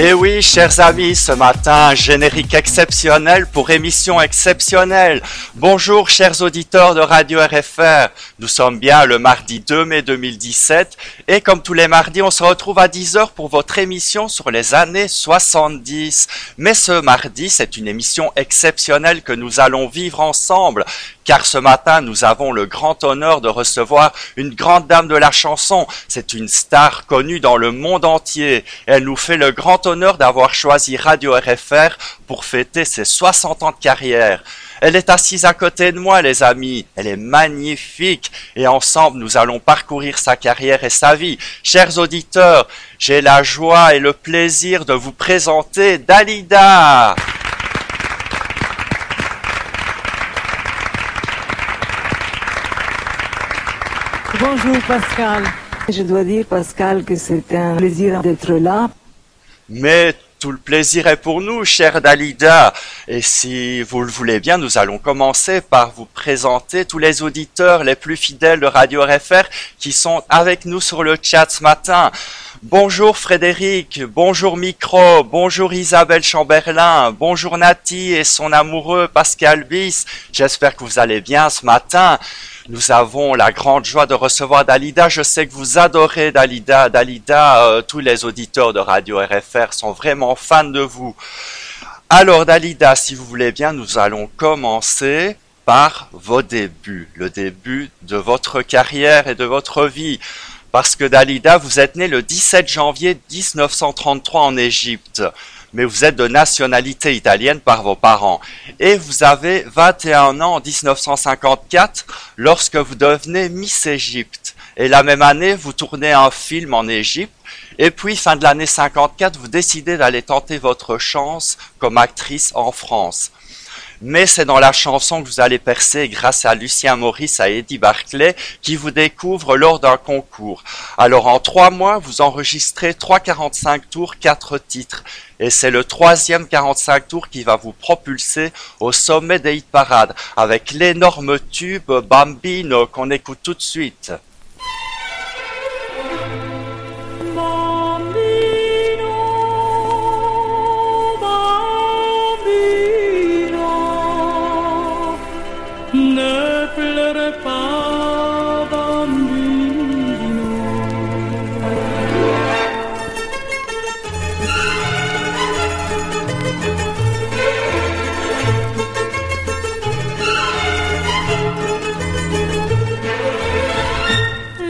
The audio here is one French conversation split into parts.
Eh oui, chers amis, ce matin, générique exceptionnel pour émission exceptionnelle. Bonjour, chers auditeurs de Radio RFR. Nous sommes bien le mardi 2 mai 2017 et comme tous les mardis, on se retrouve à 10h pour votre émission sur les années 70. Mais ce mardi, c'est une émission exceptionnelle que nous allons vivre ensemble car ce matin, nous avons le grand honneur de recevoir une grande dame de la chanson. C'est une star connue dans le monde entier. Elle nous fait le grand honneur d'avoir choisi Radio RFR pour fêter ses 60 ans de carrière. Elle est assise à côté de moi, les amis. Elle est magnifique. Et ensemble, nous allons parcourir sa carrière et sa vie. Chers auditeurs, j'ai la joie et le plaisir de vous présenter Dalida. Bonjour Pascal. Je dois dire Pascal que c'est un plaisir d'être là. Mais tout le plaisir est pour nous, chère Dalida. Et si vous le voulez bien, nous allons commencer par vous présenter tous les auditeurs les plus fidèles de Radio RFR qui sont avec nous sur le chat ce matin. Bonjour Frédéric, bonjour Micro, bonjour Isabelle Chamberlain, bonjour Nati et son amoureux Pascal Bis. J'espère que vous allez bien ce matin. Nous avons la grande joie de recevoir Dalida. Je sais que vous adorez Dalida. Dalida, euh, tous les auditeurs de Radio RFR sont vraiment fans de vous. Alors Dalida, si vous voulez bien, nous allons commencer par vos débuts, le début de votre carrière et de votre vie. Parce que Dalida, vous êtes né le 17 janvier 1933 en Égypte mais vous êtes de nationalité italienne par vos parents. Et vous avez 21 ans en 1954 lorsque vous devenez Miss Égypte. Et la même année, vous tournez un film en Égypte. Et puis, fin de l'année 54, vous décidez d'aller tenter votre chance comme actrice en France mais c'est dans la chanson que vous allez percer grâce à Lucien Maurice, à Eddie Barclay, qui vous découvre lors d'un concours. Alors en trois mois, vous enregistrez trois 45 tours, quatre titres. Et c'est le troisième 45 tours qui va vous propulser au sommet des hit parades, avec l'énorme tube Bambino qu'on écoute tout de suite.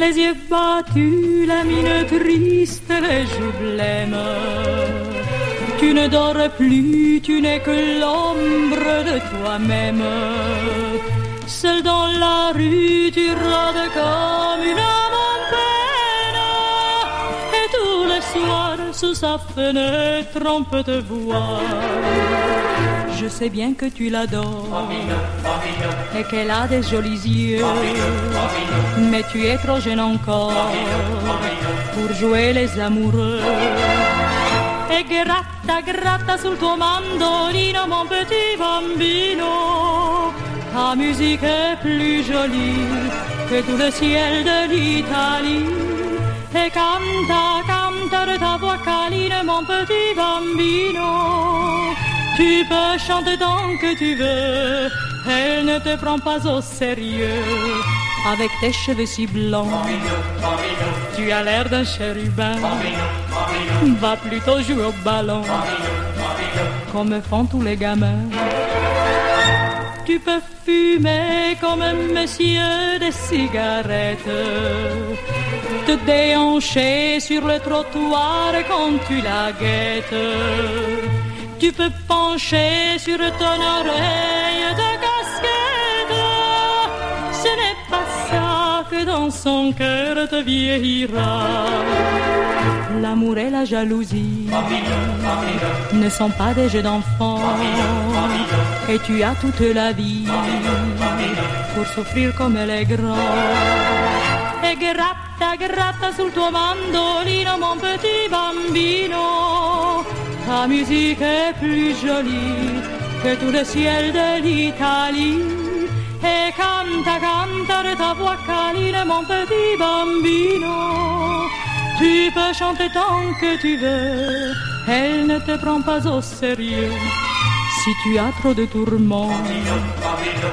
Les yeux battus, la mine triste, les joues blêmes. Tu ne dors plus, tu n'es que l'ombre de toi-même. Seul dans la rue, tu rôdes comme une sous sa fenêtre, on peut te voir. Je sais bien que tu l'adores et qu'elle a des jolis yeux. Mais tu es trop jeune encore pour jouer les amoureux. Et gratta, gratta sul tuo mandolino, mon petit bambino. Ta musique est plus jolie que tout le ciel de l'Italie. Et canta, canta de ta voix câline, mon petit bambino. Tu peux chanter tant que tu veux, elle ne te prend pas au sérieux. Avec tes cheveux si blancs, tu as l'air d'un chérubin. Va plutôt jouer au ballon, comme font tous les gamins. Tu peux fumer comme un monsieur des cigarettes, te déhancher sur le trottoir quand tu la guettes tu peux pencher sur ton oreille de casquette. Ce n'est pas ça que dans son cœur te vieillira. L'amour et la jalousie ne sont pas des jeux d'enfants. Et tu as toute la vie pour souffrir comme elle est grande. E gratta, gratta sul tuo mandolino, mon petit bambino ta musique est plus jolie que tout le ciel de l'Italie. Et canta, canta de ta voix câline, mon petit bambino. Tu peux chanter tant que tu veux, elle ne te prend pas au sérieux. Si tu as trop de tourments,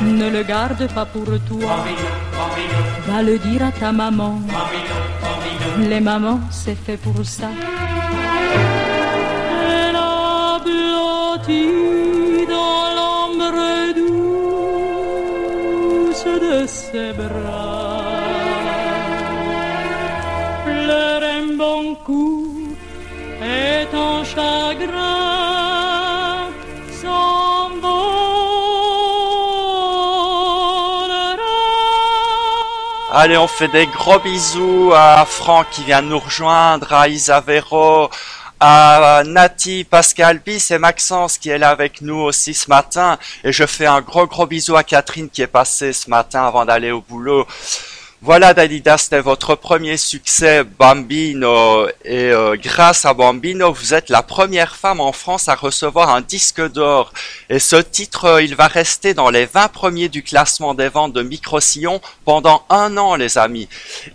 ne le garde pas pour toi. Va le dire à ta maman. Les mamans, c'est fait pour ça. Elle a blotti dans l'ombre douce de ses bras. Pleure un bon coup et ton chagrin Allez, on fait des gros bisous à Franck qui vient nous rejoindre, à Isavero, à Nati, Pascal Bis et Maxence qui est là avec nous aussi ce matin. Et je fais un gros gros bisou à Catherine qui est passée ce matin avant d'aller au boulot. Voilà Dalida, c'était votre premier succès Bambino et euh, grâce à Bambino, vous êtes la première femme en France à recevoir un disque d'or. Et ce titre, euh, il va rester dans les 20 premiers du classement des ventes de Micro-Sillon pendant un an les amis.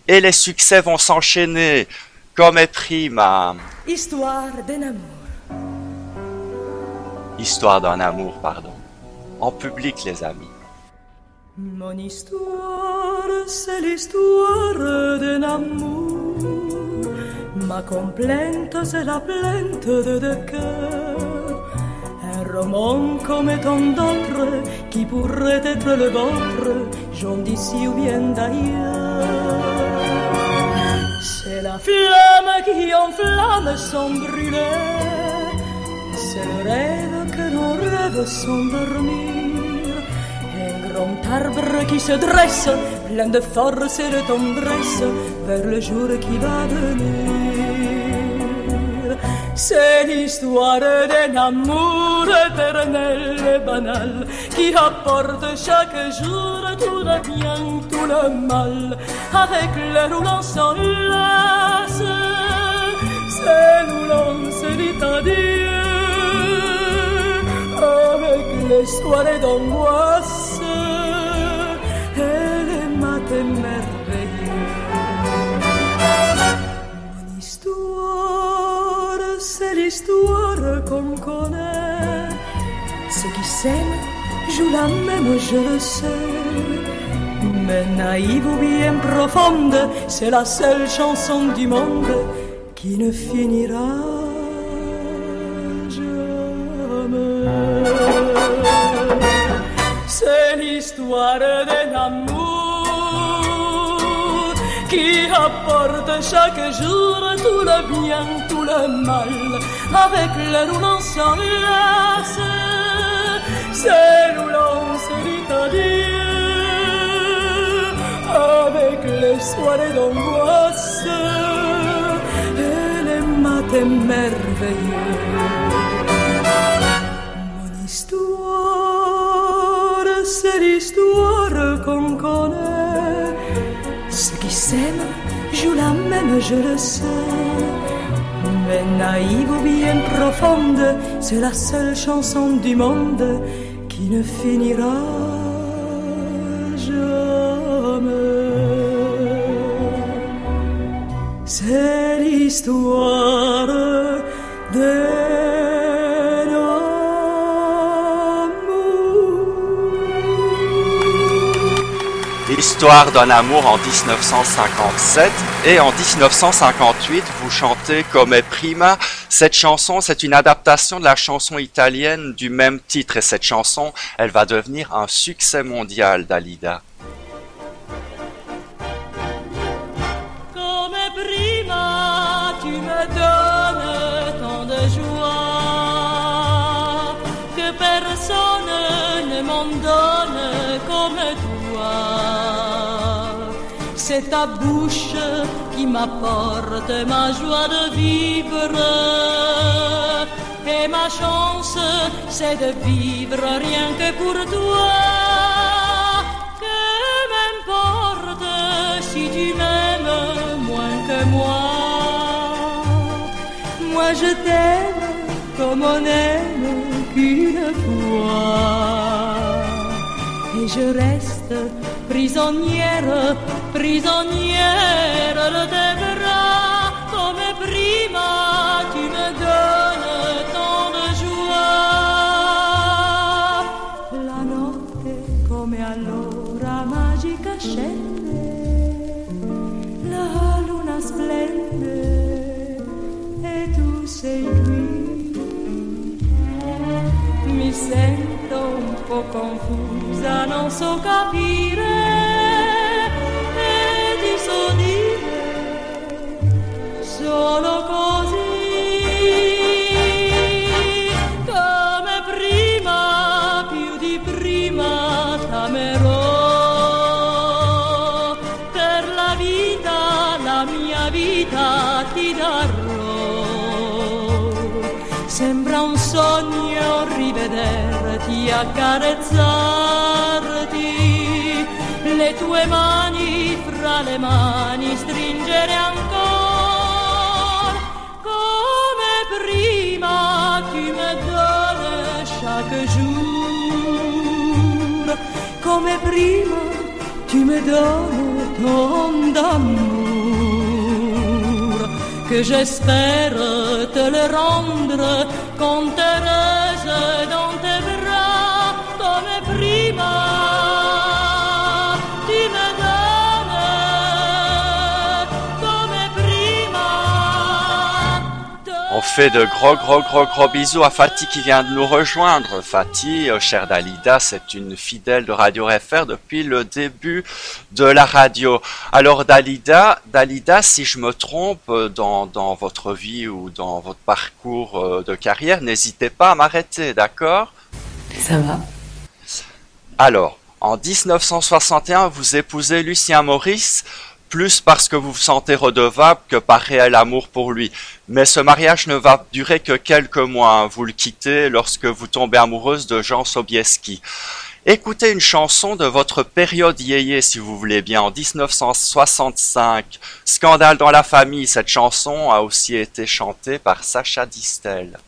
Et les succès vont s'enchaîner comme est prima. Histoire d'un amour. Histoire d'un amour, pardon. En public les amis. Mon histoire, c'est l'histoire d'un amour. Ma complainte, c'est la plainte de deux cœurs. Un roman comme tant d'autres qui pourrait être le vôtre, j'en d'ici ou bien d'ailleurs. C'est la flamme qui enflamme sans brûler. C'est le rêve que nos rêves sans dormir. Un grand arbre qui se dresse, plein de force et de tendresse, vers le jour qui va venir. C'est l'histoire d'un amour éternel et banal qui apporte chaque jour tout le bien, tout le mal, avec le roulant sans lasse. C'est l'on se les soirées d'angoisse et les matins merveilleux. Mon histoire, c'est l'histoire qu'on connaît. Ceux qui s'aiment jouent la même, je le sais. Mais naïve ou bien profonde, c'est la seule chanson du monde qui ne finira l'histoire d'un amour qui apporte chaque jour tout le bien, tout le mal, avec le roulant sans lasse. C'est nous l'on se dit adieu, avec les soirées d'angoisse et les matins merveilleux. C'est l'histoire qu'on connaît. Ceux qui s'aiment jouent la même, je le sais. Mais naïve ou bien profonde, c'est la seule chanson du monde qui ne finira jamais. C'est l'histoire d'un Histoire d'un amour en 1957 et en 1958 vous chantez comme prima. Cette chanson c'est une adaptation de la chanson italienne du même titre et cette chanson elle va devenir un succès mondial Dalida. C'est ta bouche qui m'apporte ma joie de vivre. Et ma chance, c'est de vivre rien que pour toi. Que m'importe si tu m'aimes moins que moi. Moi je t'aime comme on aime qu'une fois. Et je reste prisonnière, prisonnière de tes bras, comme prima tu me donnes tant de joie. La notte, come allora magica scende, la luna splende e tu sei qui. Mi sento pouco confusa, não sou capirã. Accarezzarti, le tue mani fra le mani stringere ancora, come prima tu me donnes chaque jour, come prima tu me donnes ton d'amour, que j'espère te le rendre quand heureuse dans fait de gros gros gros gros bisous à Fatih qui vient de nous rejoindre. Fatih, euh, chère Dalida, c'est une fidèle de Radio FR depuis le début de la radio. Alors Dalida, Dalida, si je me trompe euh, dans, dans votre vie ou dans votre parcours euh, de carrière, n'hésitez pas à m'arrêter, d'accord? Ça va. Alors, en 1961, vous épousez Lucien Maurice, plus parce que vous vous sentez redevable que par réel amour pour lui. Mais ce mariage ne va durer que quelques mois. hein. Vous le quittez lorsque vous tombez amoureuse de Jean Sobieski. Écoutez une chanson de votre période yéyé, si vous voulez bien, en 1965. Scandale dans la famille, cette chanson a aussi été chantée par Sacha Distel.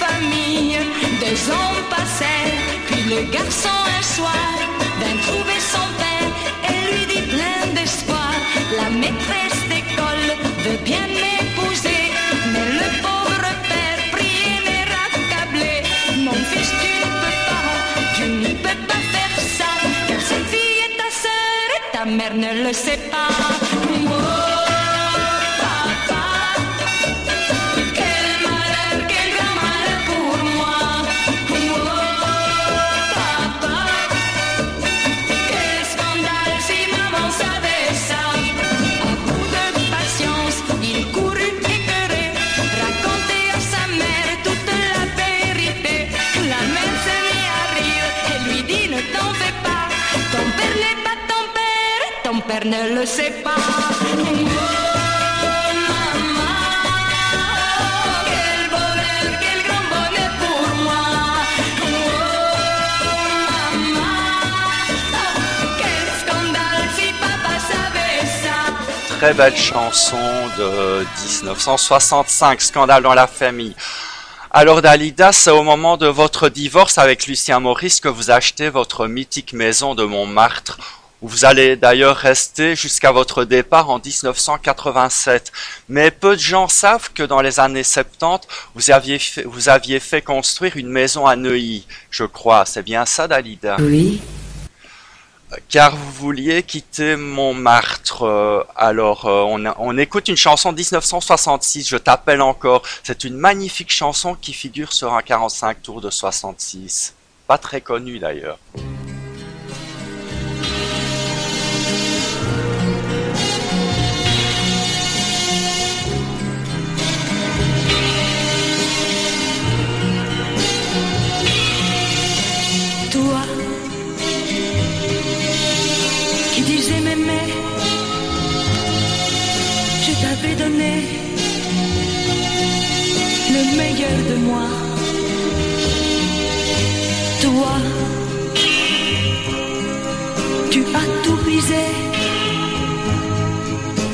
Famille. Deux ans passèrent, puis le garçon un soir ne le sait pas. Très belle chanson de 1965, Scandale dans la famille. Alors Dalida, c'est au moment de votre divorce avec Lucien Maurice que vous achetez votre mythique maison de Montmartre, où vous allez d'ailleurs rester jusqu'à votre départ en 1987. Mais peu de gens savent que dans les années 70, vous aviez fait, vous aviez fait construire une maison à Neuilly, je crois. C'est bien ça, Dalida? Oui. car vous vouliez quitter Montmartre. Euh, alors, euh, on, on, écoute une chanson de 1966, Je t'appelle encore. C'est une magnifique chanson qui figure sur un 45 tours de 66. Pas très connue d'ailleurs.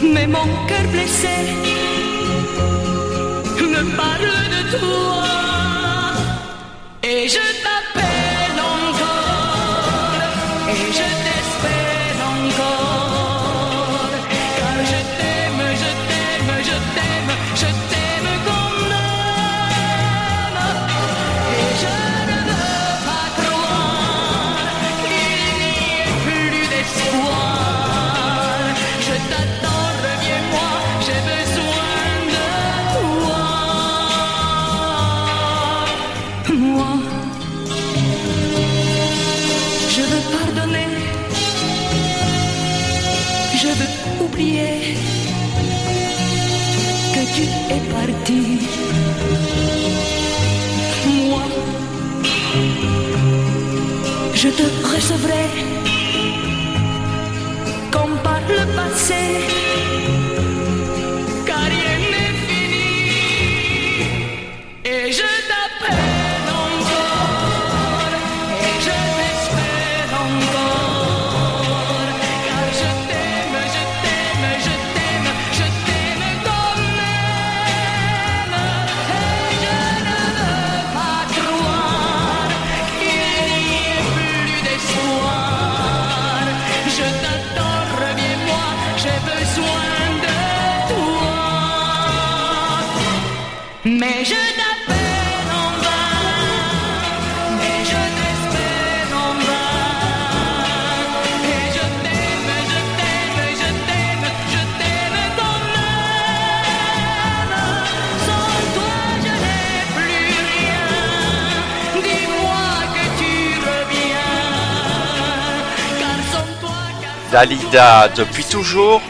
Mais mon cœur blessé me parle de toi. Et je Dalida, depuis toujours,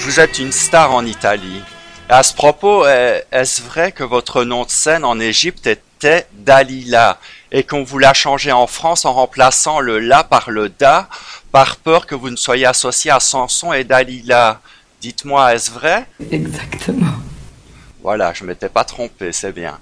vous êtes une star en Italie. À ce propos, est- est-ce vrai que votre nom de scène en Égypte était Dalila et qu'on vous l'a changé en France en remplaçant le la par le da par peur que vous ne soyez associé à Samson et Dalila? Dites-moi, est-ce vrai? Exactement. Voilà, je m'étais pas trompé, c'est bien.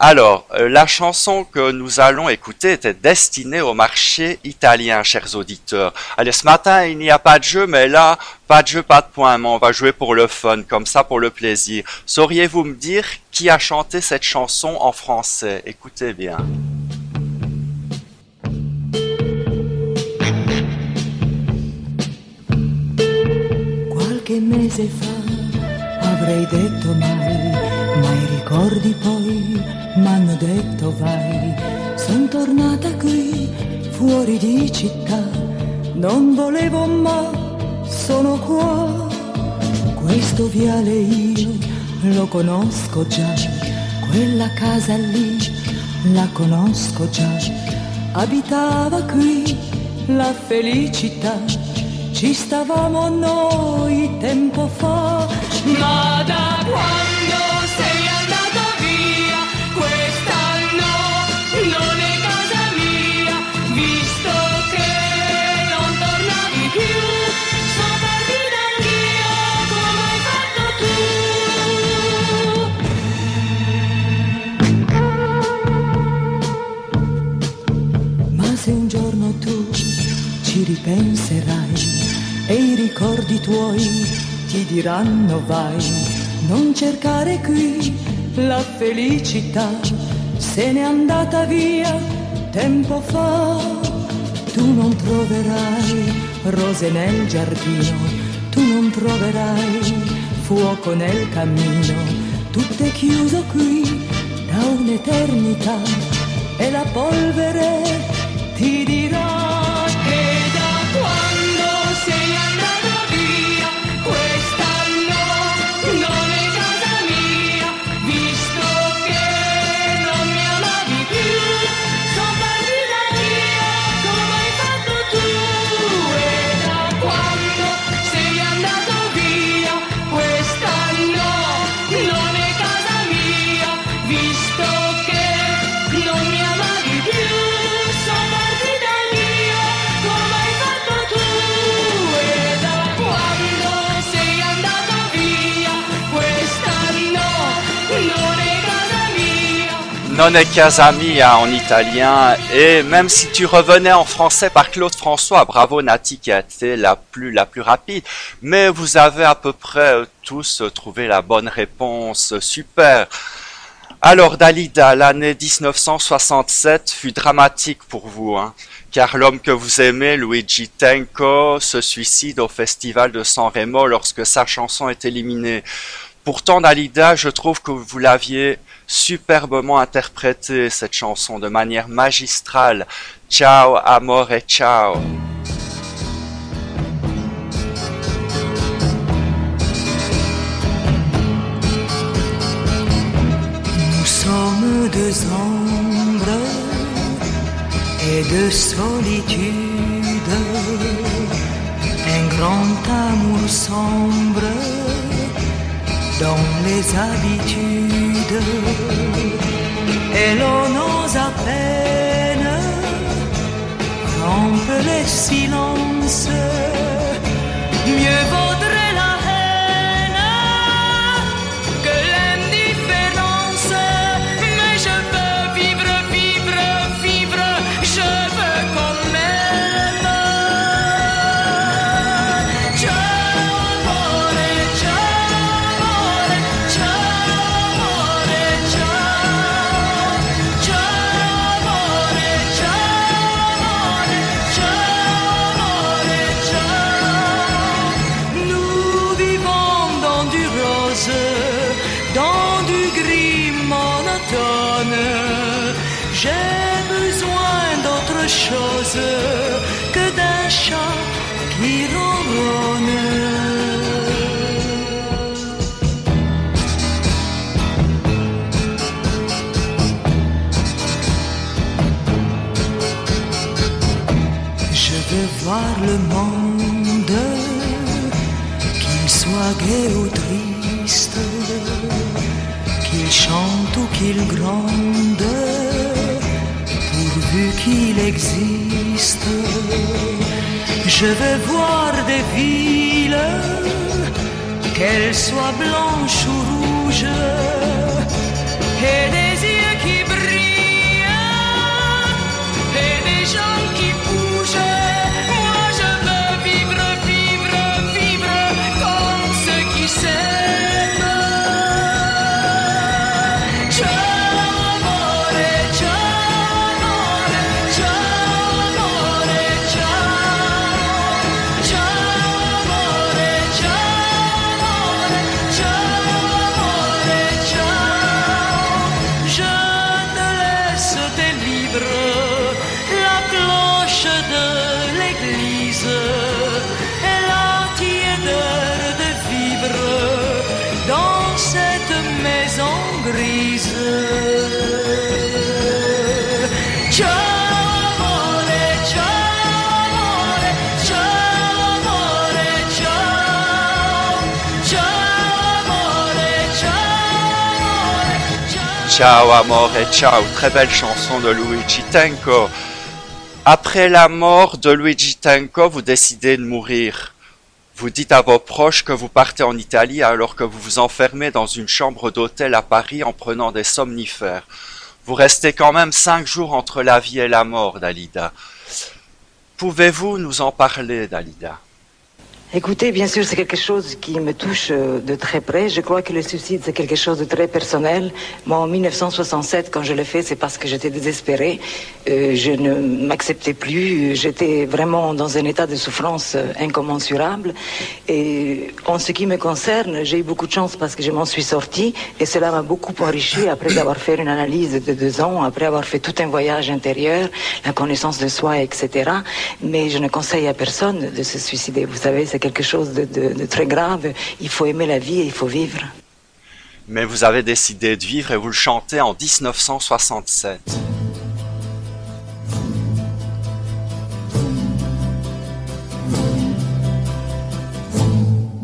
Alors, euh, la chanson que nous allons écouter était destinée au marché italien, chers auditeurs. Allez, ce matin, il n'y a pas de jeu, mais là, pas de jeu, pas de point, mais on va jouer pour le fun, comme ça, pour le plaisir. Sauriez-vous me dire qui a chanté cette chanson en français? Écoutez bien. Ma i ricordi poi m'hanno detto vai. Son tornata qui, fuori di città, non volevo ma sono qua. Questo viale io lo conosco già, quella casa lì la conosco già. Abitava qui la felicità, ci stavamo noi tempo fa. Ma da quando tuoi ti diranno vai, non cercare qui la felicità, se n'è andata via tempo fa. Tu non troverai rose nel giardino, tu non troverai fuoco nel cammino, tutto è chiuso qui da un'eternità e la polvere ti dirà Non è casa mia en italien, et même si tu revenais en français par Claude François, bravo Nati qui a été la plus, la plus rapide, mais vous avez à peu près euh, tous trouvé la bonne réponse, super. Alors Dalida, l'année 1967 fut dramatique pour vous, hein, car l'homme que vous aimez, Luigi Tenco, se suicide au festival de San Remo lorsque sa chanson est éliminée. Pourtant Dalida, je trouve que vous l'aviez superbement interprété cette chanson de manière magistrale. Ciao, amore, ciao. Nous sommes deux ombres et de solitude, un grand amour sombre dans les habitudes, et l'on ose à peine rompre les silences, mieux vaudrait la Je veux voir des villes, qu'elles soient blanches ou rouges, ciao. Amore, ciao, très belle chanson de Luigi Tenco. Après la mort de Luigi Tenco, vous décidez de mourir. Vous dites à vos proches que vous partez en Italie alors que vous vous enfermez dans une chambre d'hôtel à Paris en prenant des somnifères. Vous restez quand même cinq jours entre la vie et la mort, Dalida. Pouvez-vous nous en parler, Dalida? Écoutez, bien sûr, c'est quelque chose qui me touche euh, de très près. Je crois que le suicide, c'est quelque chose de très personnel. Moi, en 1967, quand je l'ai fait, c'est parce que j'étais désespérée. Euh, je ne m'acceptais plus. J'étais vraiment dans un état de souffrance euh, incommensurable. Et en ce qui me concerne, j'ai eu beaucoup de chance parce que je m'en suis sortie. Et cela m'a beaucoup enrichi après avoir fait une analyse de deux ans, après avoir fait tout un voyage intérieur, la connaissance de soi, etc. Mais je ne conseille à personne de se suicider. Vous savez, c'est quelque chose de, de- de très grave. Il faut aimer la vie et il faut vivre. Mais vous avez décidé de vivre et vous le chantez en 1967.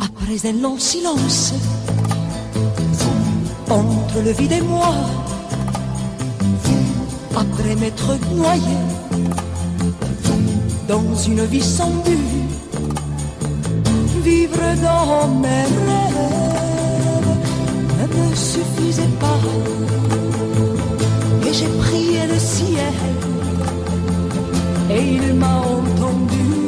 Après un long silence, entre le vide et moi, après m'être noyé dans une vie sans but, vivre dans mes rêves ne me suffisait pas. Et j'ai prié le ciel et il m'a entendu.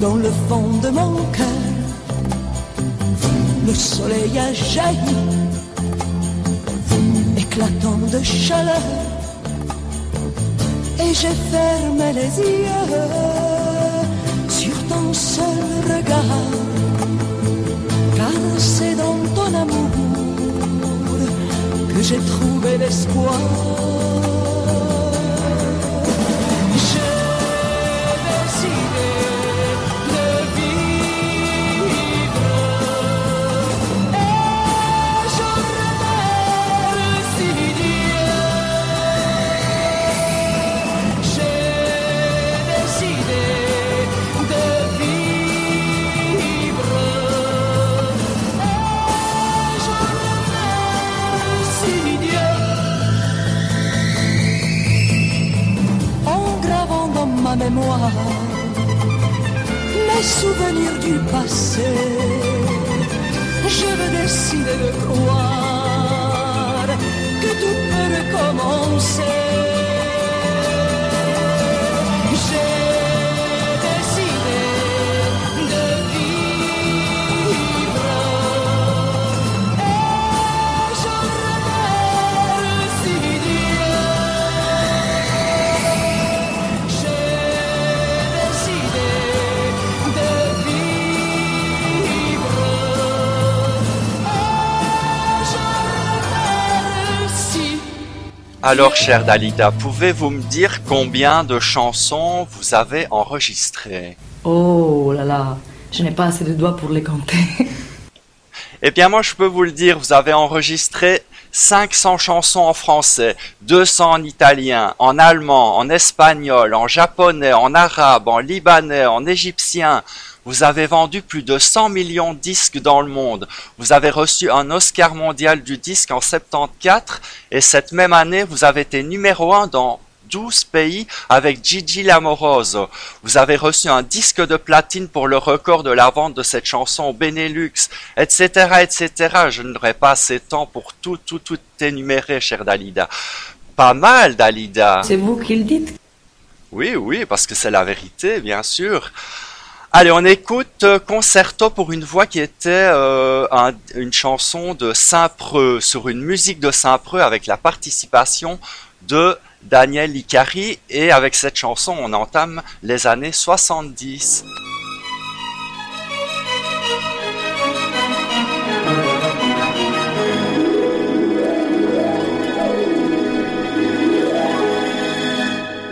Dans le fond de mon cœur, le soleil a jailli, éclatant de chaleur, et j'ai fermé les yeux sur ton seul regard, car c'est dans ton amour que j'ai trouvé l'espoir. Mémoire mes souvenirs du passé, je veux décider de croire que tout peut recommencer. Alors, chère Dalida, pouvez-vous me dire combien de chansons vous avez enregistrées? Oh là là, je n'ai pas assez de doigts pour les compter. Eh bien, moi, je peux vous le dire, vous avez enregistré 500 chansons en français, 200 en italien, en allemand, en espagnol, en japonais, en arabe, en libanais, en égyptien. Vous avez vendu plus de 100 millions de disques dans le monde. Vous avez reçu un Oscar mondial du disque en 74 et cette même année, vous avez été numéro 1 dans 12 pays avec Gigi Lamoroso. Vous avez reçu un disque de platine pour le record de la vente de cette chanson au Benelux, etc., etc. Je n'aurai pas assez de temps pour tout, tout, tout énumérer, cher Dalida. Pas mal, Dalida. C'est vous qui le dites. Oui, oui, parce que c'est la vérité, bien sûr. Allez, on écoute euh, Concerto pour une voix qui était euh, un- une chanson de Saint-Preux, sur une musique de Saint-Preux avec la participation de Daniel Licari. Et avec cette chanson, on entame les années 70.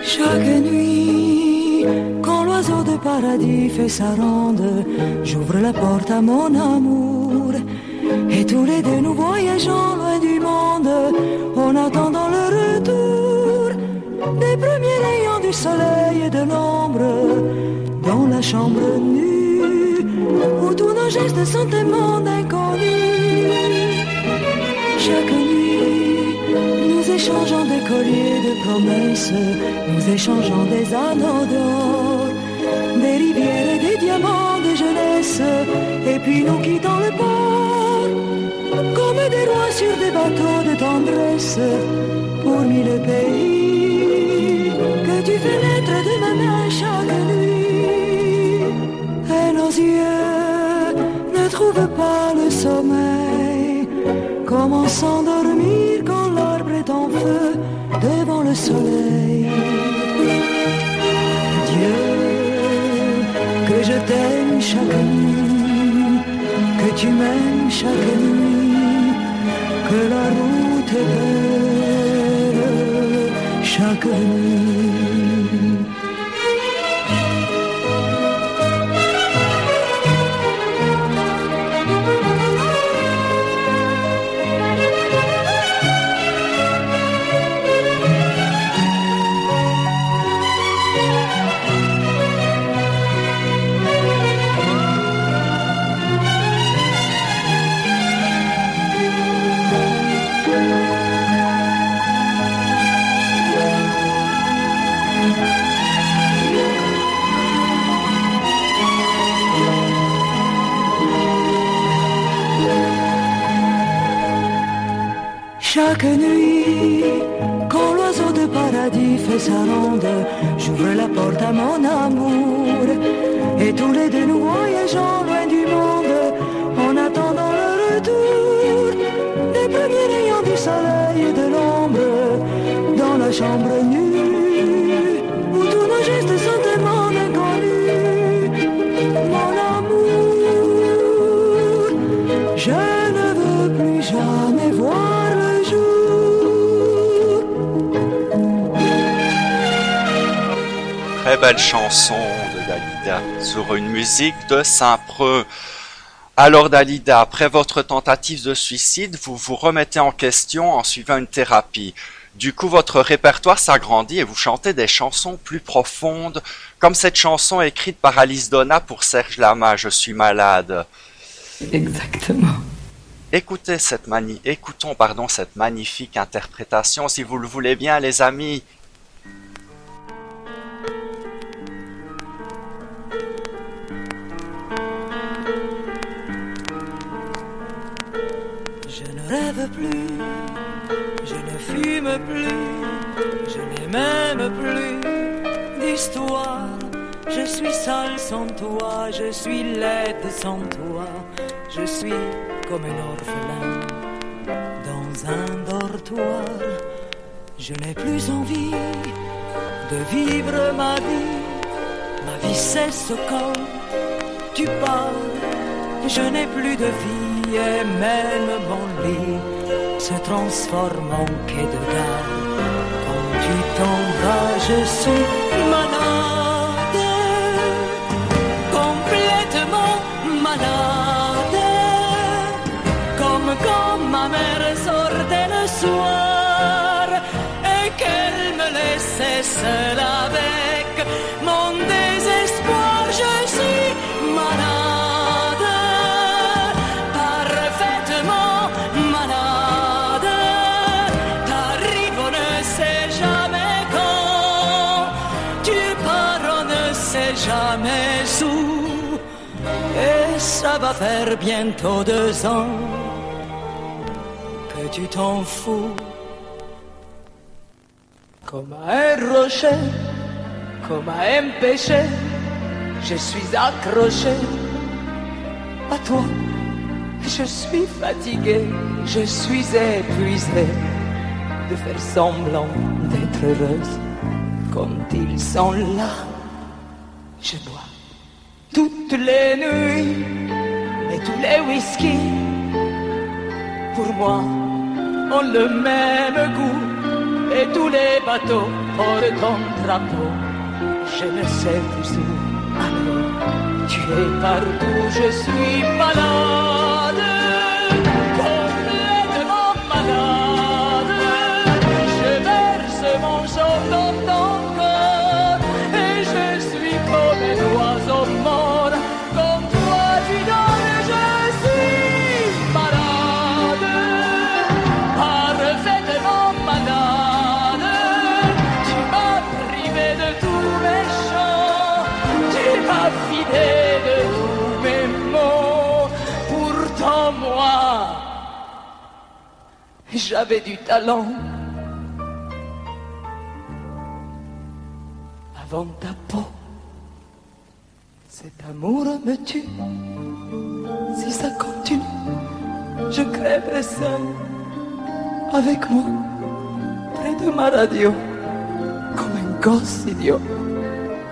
Chaque paradis fait sa ronde, j'ouvre la porte à mon amour. Et tous les deux nous voyageons loin du monde, en attendant le retour des premiers rayons du soleil et de l'ombre. Dans la chambre nue où tous nos gestes sont un monde. Chaque nuit, nous échangeons des colliers de promesses, nous échangeons des anneaux d'or, et puis nous quittons le port, comme des rois sur des bateaux de tendresse, pour mille pays que tu fais naître de ma main chaque nuit. Et nos yeux ne trouvent pas le sommeil. Comment s'endormir quand l'arbre est en feu devant le soleil chaque nuit, que tu m'aimes chaque nuit, que la route est belle chaque nuit. Nuit, quand l'oiseau de paradis fait sa ronde, j'ouvre la porte à mon amour. Et tous les deux nous voyageons loin du monde, en attendant le retour des premiers rayons du soleil et de l'ombre dans la chambre nue, belle chanson de Dalida sur une musique de Saint-Preux. Alors Dalida, après votre tentative de suicide, vous vous remettez en question en suivant une thérapie. Du coup, votre répertoire s'agrandit et vous chantez des chansons plus profondes, comme cette chanson écrite par Alice Donna pour Serge Lama, Je suis malade. Exactement. Écoutez cette mani- écoutons pardon, cette magnifique interprétation, si vous le voulez bien, les amis. Rêve plus, je ne fume plus, je n'ai même plus d'histoire. Je suis seule sans toi, je suis laide sans toi, je suis comme un orphelin dans un dortoir. Je n'ai plus envie de vivre ma vie, ma vie cesse quand tu pars. Je n'ai plus de vie et même mon lit se transforme en quai de gare. Quand tu t'en vas, je suis malade, complètement malade, comme quand ma mère sortait le soir et qu'elle me laissait seule va faire bientôt deux ans que tu t'en fous. Comme un rocher, comme un péché, je suis accroché à toi. Je suis fatigué, je suis épuisé de faire semblant d'être heureuse quand ils sont là. Je bois toutes les nuits tous les whisky pour moi ont le même goût et tous les bateaux portent ton drapeau. Je ne sais plus où. Alors, tu es partout, je suis malade, j'avais du talent. Avant ta peau, cet amour me tue. Si ça continue, je crèverai seul avec moi, près de ma radio, comme un gosse idiot,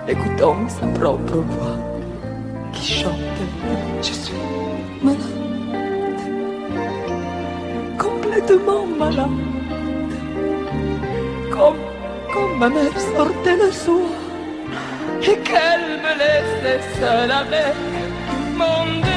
écoutant sa propre voix qui chante Je suis malade, complètement malade, comme, comme ma mère sortait le soir et qu'elle me laissait seule avec mon désespoir.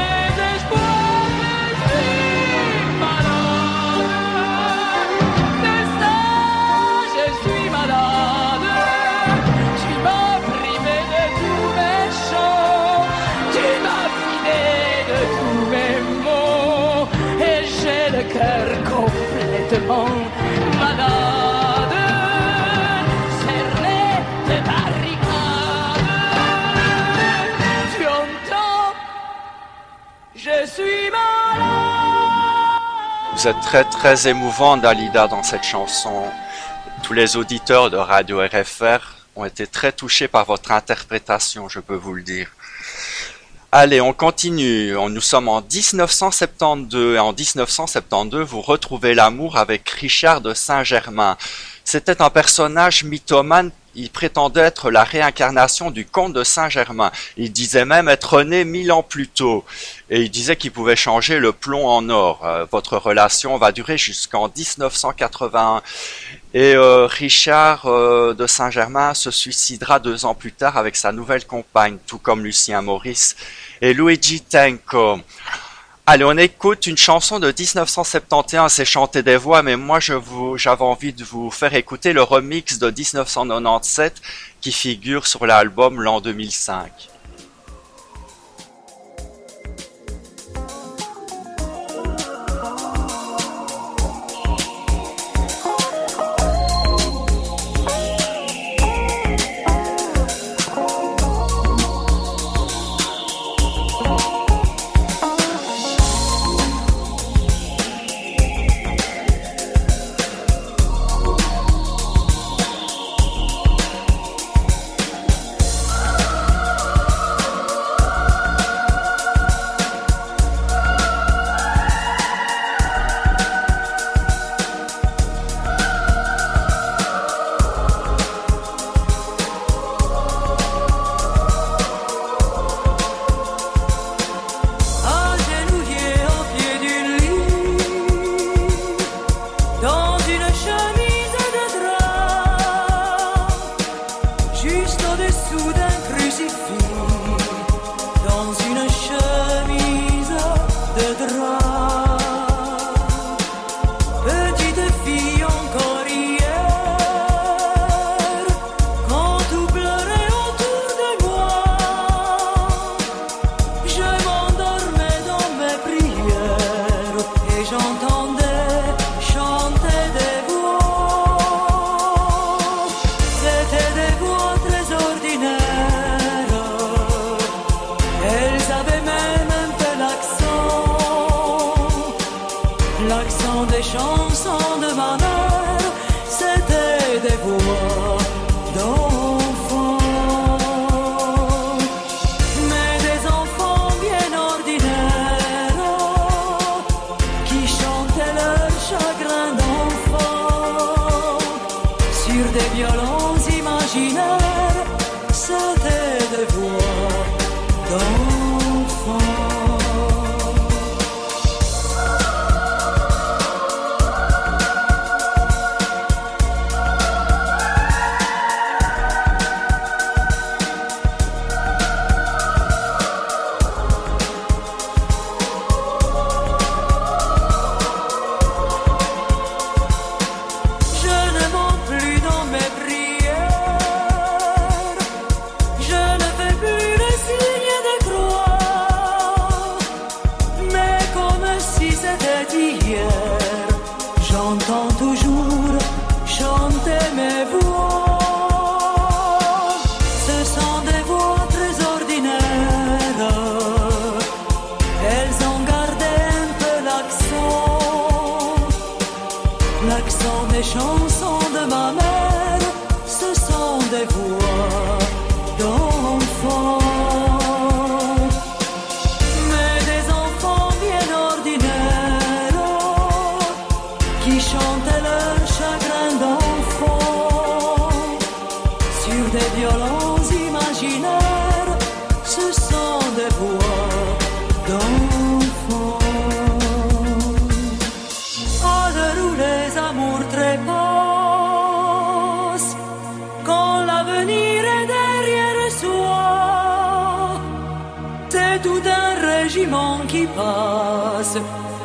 Vous êtes très très émouvant, Dalida, dans cette chanson. Tous les auditeurs de Radio RFR ont été très touchés par votre interprétation, je peux vous le dire. Allez, on continue. Nous sommes en 1972 et en 1972, vous retrouvez l'amour avec Richard de Saint-Germain. C'était un personnage mythomane il prétendait être la réincarnation du comte de Saint-Germain. Il disait même être né mille ans plus tôt. Et il disait qu'il pouvait changer le plomb en or. Euh, votre relation va durer jusqu'en 1981. Et euh, Richard euh, de Saint-Germain se suicidera deux ans plus tard avec sa nouvelle compagne, tout comme Lucien Maurice et Luigi Tenco. Allez, on écoute une chanson de 1971, c'est chanter des voix, mais moi je vous, j'avais envie de vous faire écouter le remix de 1997 qui figure sur l'album l'an 2005.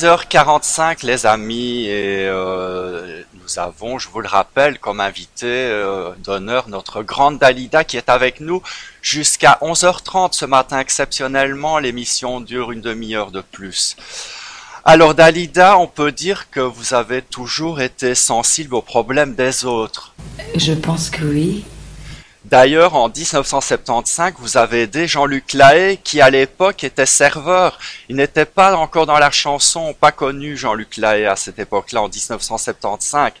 10h45 les amis et euh, nous avons, je vous le rappelle, comme invité euh, d'honneur notre grande Dalida qui est avec nous jusqu'à 11h30 ce matin exceptionnellement. L'émission dure une demi-heure de plus. Alors Dalida, on peut dire que vous avez toujours été sensible aux problèmes des autres. Je pense que oui. D'ailleurs, en 1975, vous avez aidé Jean-Luc Lahaye, qui à l'époque était serveur. Il n'était pas encore dans la chanson, pas connu Jean-Luc Lahaye à cette époque-là, en 1975.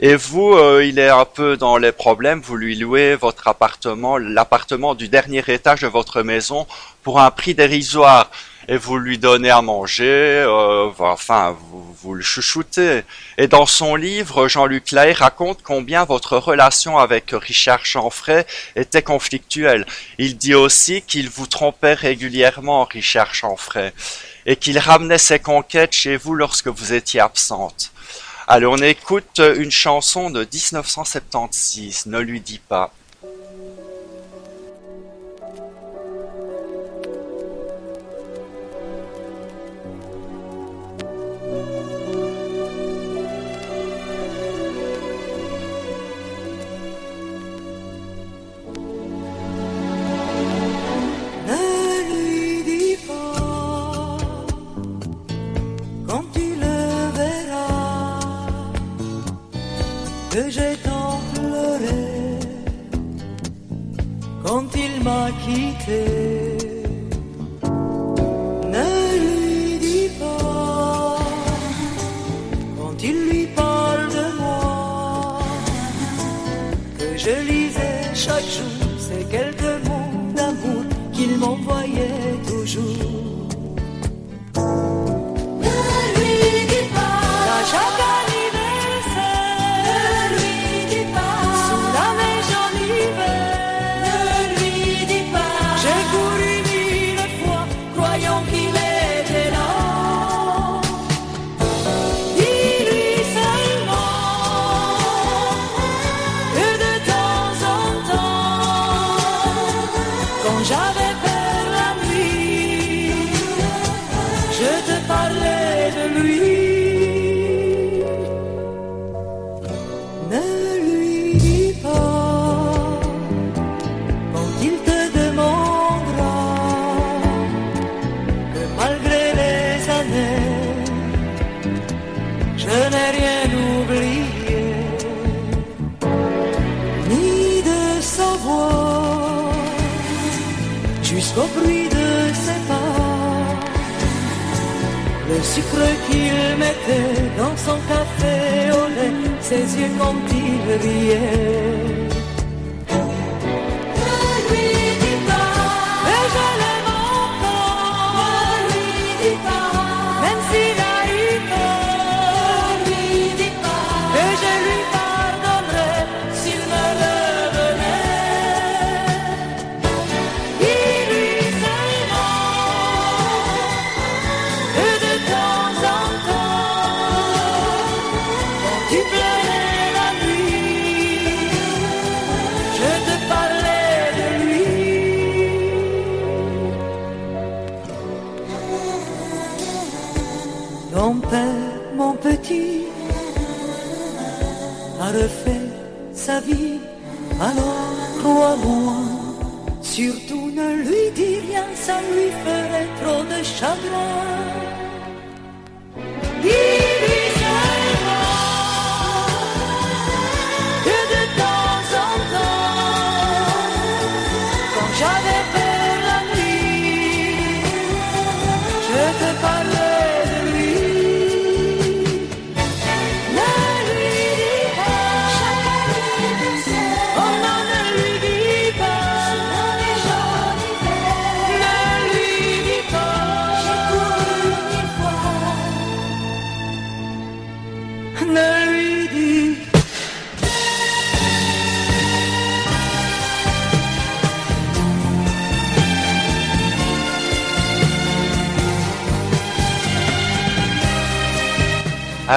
Et vous, euh, il est un peu dans les problèmes, vous lui louez votre appartement, l'appartement du dernier étage de votre maison, pour un prix dérisoire et vous lui donnez à manger, euh, enfin, vous, le chouchoutez. Et dans son livre, Jean-Luc Lahaye raconte combien votre relation avec Richard Chanfray était conflictuelle. Il dit aussi qu'il vous trompait régulièrement, Richard Chanfray, et qu'il ramenait ses conquêtes chez vous lorsque vous étiez absente. Alors on écoute une chanson de 1976, Ne lui dis pas.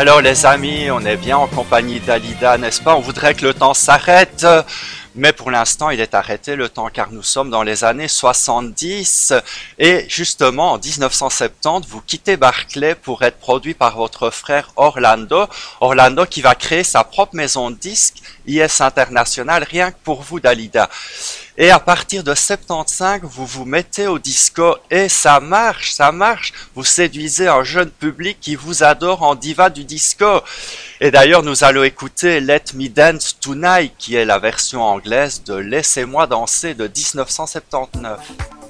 Alors les amis, on est bien en compagnie d'Alida, n'est-ce pas? On voudrait que le temps s'arrête, Mais pour l'instant, il est arrêté le temps car nous sommes dans les années 70 et justement en 1970, vous quittez Barclay pour être produit par votre frère Orlando. Orlando qui va créer sa propre maison de disques, IS International, rien que pour vous Dalida. Et à partir de 75, vous vous mettez au disco et ça marche, ça marche. Vous séduisez un jeune public qui vous adore en diva du disco. Et d'ailleurs, nous allons écouter Let Me Dance Tonight, qui est la version anglaise de Laissez-moi danser de 1979.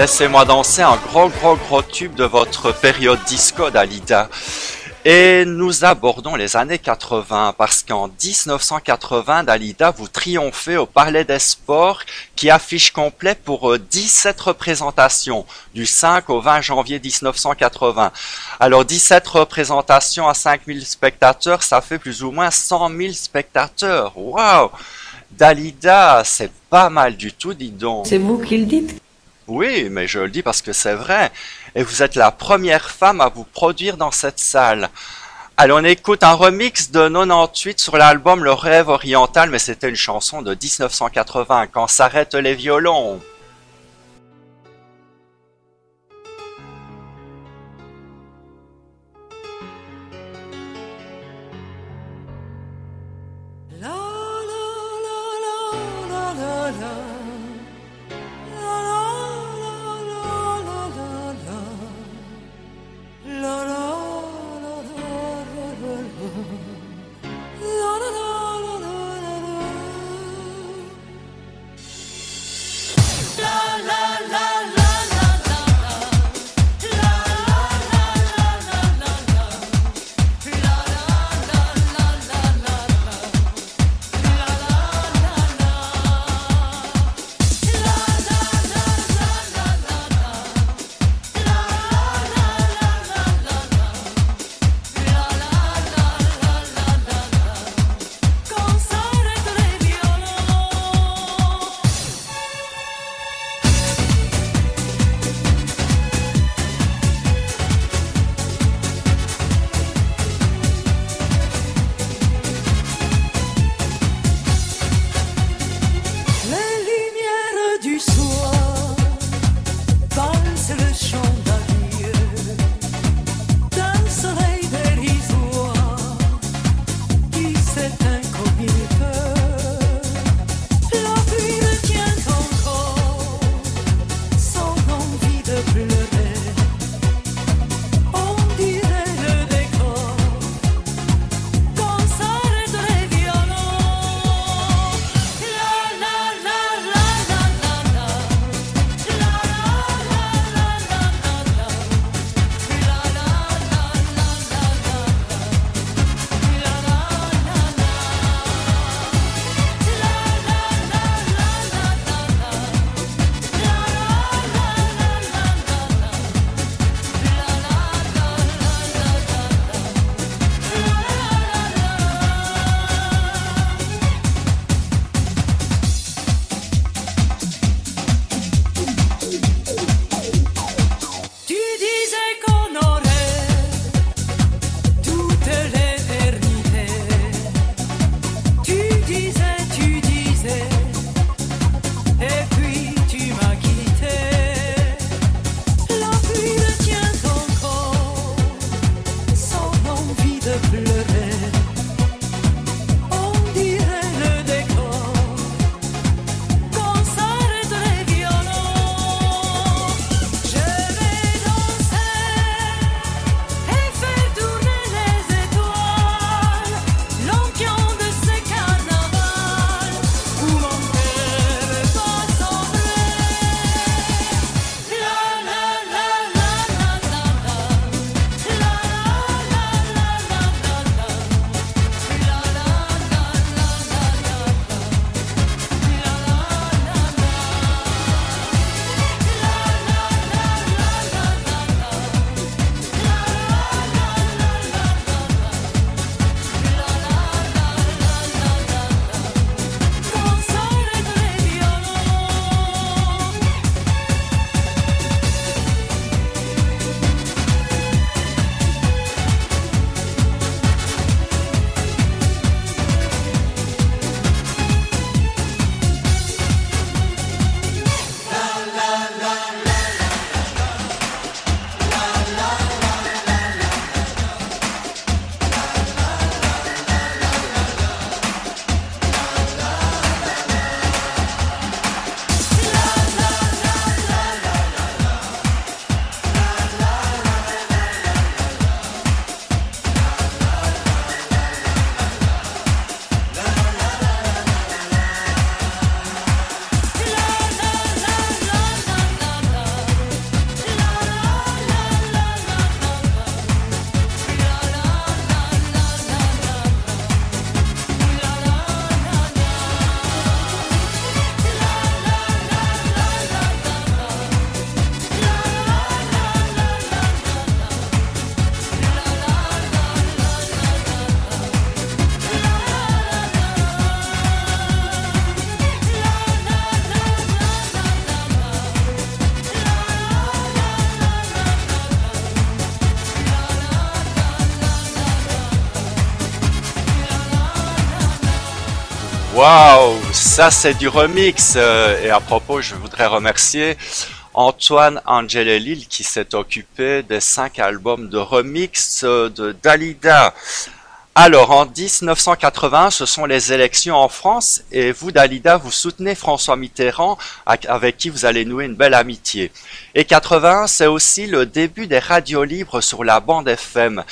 Laissez-moi danser un gros gros gros tube de votre période disco Dalida. Et nous abordons les années 80 parce qu'en 1980, Dalida, vous triomphez au Palais des Sports qui affiche complet pour euh, 17 représentations du 5 au 20 janvier 1980. Alors 17 représentations à 5000 spectateurs, ça fait plus ou moins 100 000 spectateurs. Waouh Dalida, c'est pas mal du tout, dis donc. C'est vous qui le dites Oui, mais je le dis parce que c'est vrai. Et vous êtes la première femme à vous produire dans cette salle. Allez, on écoute un remix de 98 sur l'album Le Rêve Oriental, mais c'était une chanson de 1980, Quand s'arrêtent les violons. C'est du remix. euh, Et à propos, je voudrais remercier Antoine Angelelil qui s'est occupé des cinq albums de remix euh, de Dalida. Alors, en 1980, ce sont les élections en France et vous, Dalida, vous soutenez François Mitterrand avec qui vous allez nouer une belle amitié. Et 80, c'est aussi le début des radios libres sur la bande FM.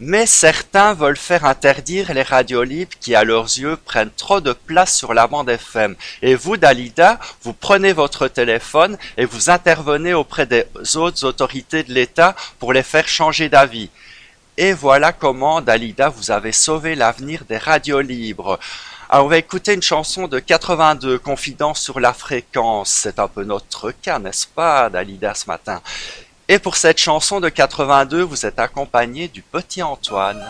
Mais certains veulent faire interdire les radios libres qui, à leurs yeux, prennent trop de place sur la bande FM. Et vous, Dalida, vous prenez votre téléphone et vous intervenez auprès des autres autorités de l'État pour les faire changer d'avis. Et voilà comment, Dalida, vous avez sauvé l'avenir des radios libres. Alors, on va écouter une chanson de 82, Confidence sur la fréquence. C'est un peu notre cas, n'est-ce pas, Dalida, ce matin? Et pour cette chanson de 82, vous êtes accompagné du petit Antoine.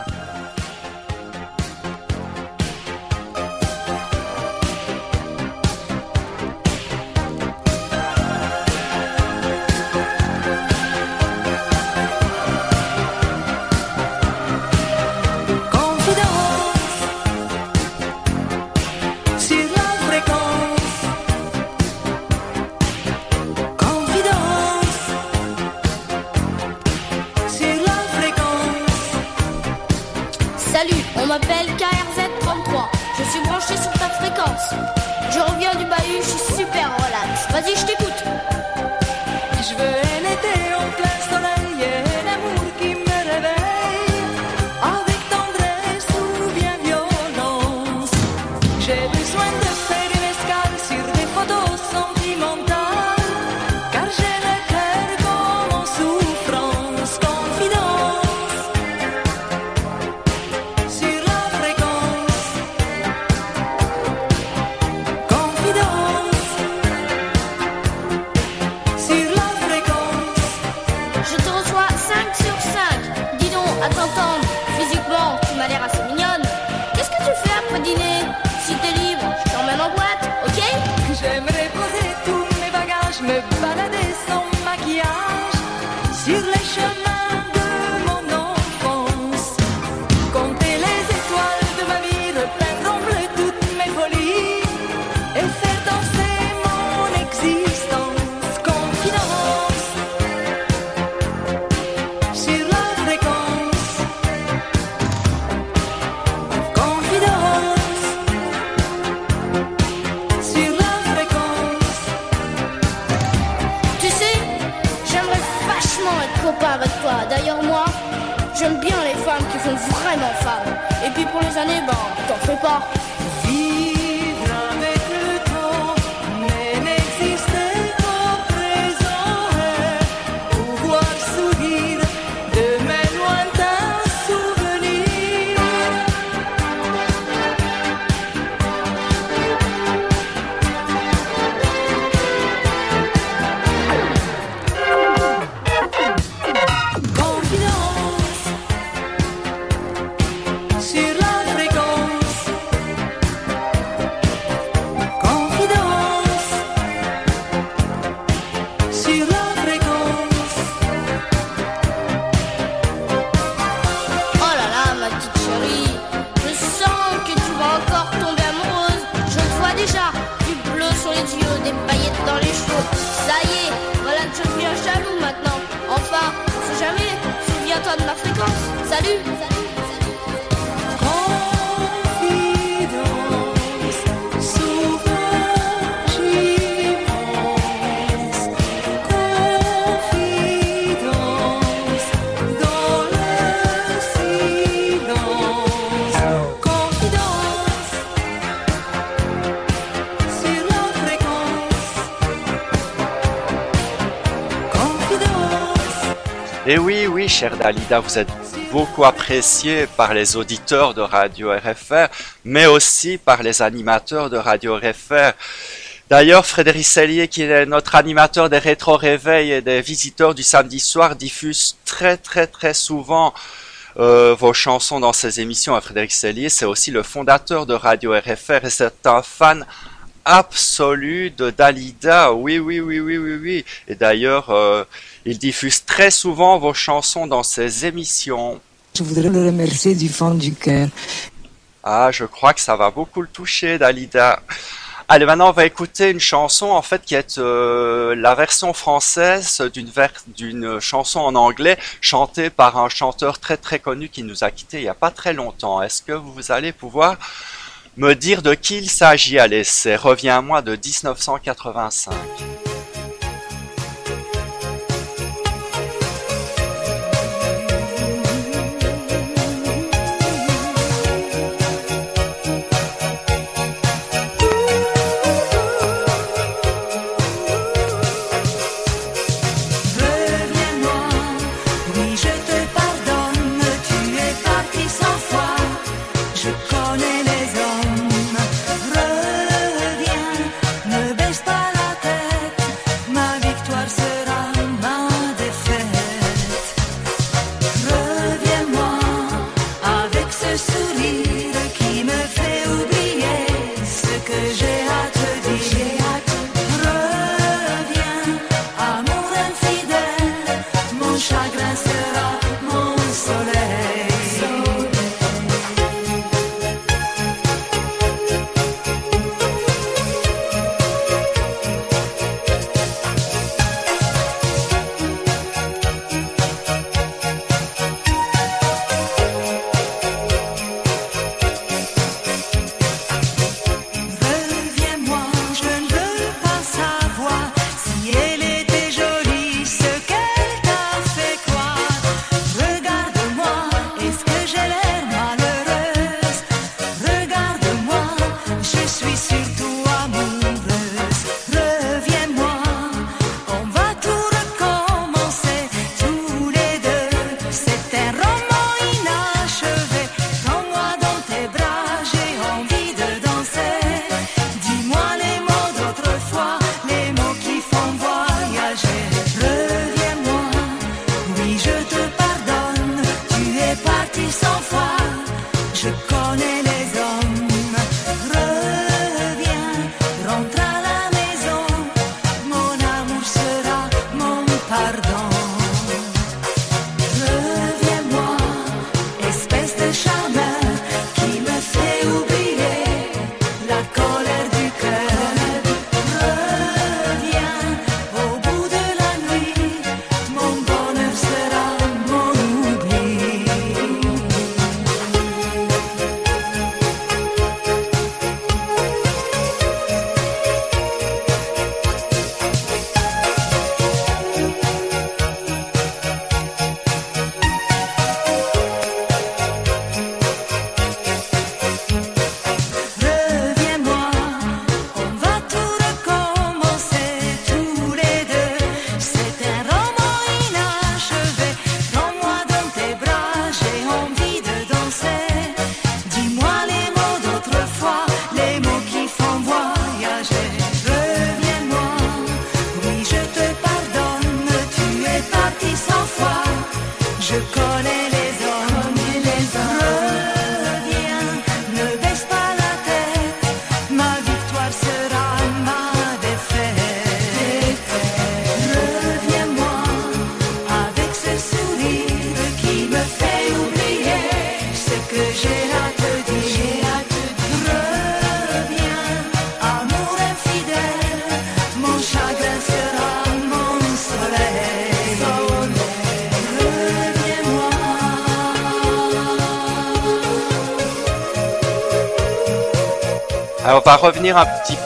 Et oui, oui, chère Dalida, vous êtes beaucoup appréciée par les auditeurs de Radio RFR, mais aussi par les animateurs de Radio RFR. D'ailleurs, Frédéric Sellier, qui est notre animateur des rétro-réveils et des visiteurs du samedi soir, diffuse très très très souvent euh, vos chansons dans ses émissions. Frédéric Sellier, c'est aussi le fondateur de Radio RFR et c'est un fan absolu de Dalida. Oui, oui, oui, oui, oui, oui. Et d'ailleurs, euh, il diffuse très souvent vos chansons dans ses émissions. Je voudrais le remercier du fond du cœur. Ah, je crois que ça va beaucoup le toucher, Dalida. Allez, maintenant on va écouter une chanson en fait qui est euh, la version française d'une ver- d'une chanson en anglais chantée par un chanteur très très connu qui nous a quittés il y a pas très longtemps. Est-ce que vous allez pouvoir me dire de qui il s'agit? Allez, c'est Reviens-moi de 1985. Parti cent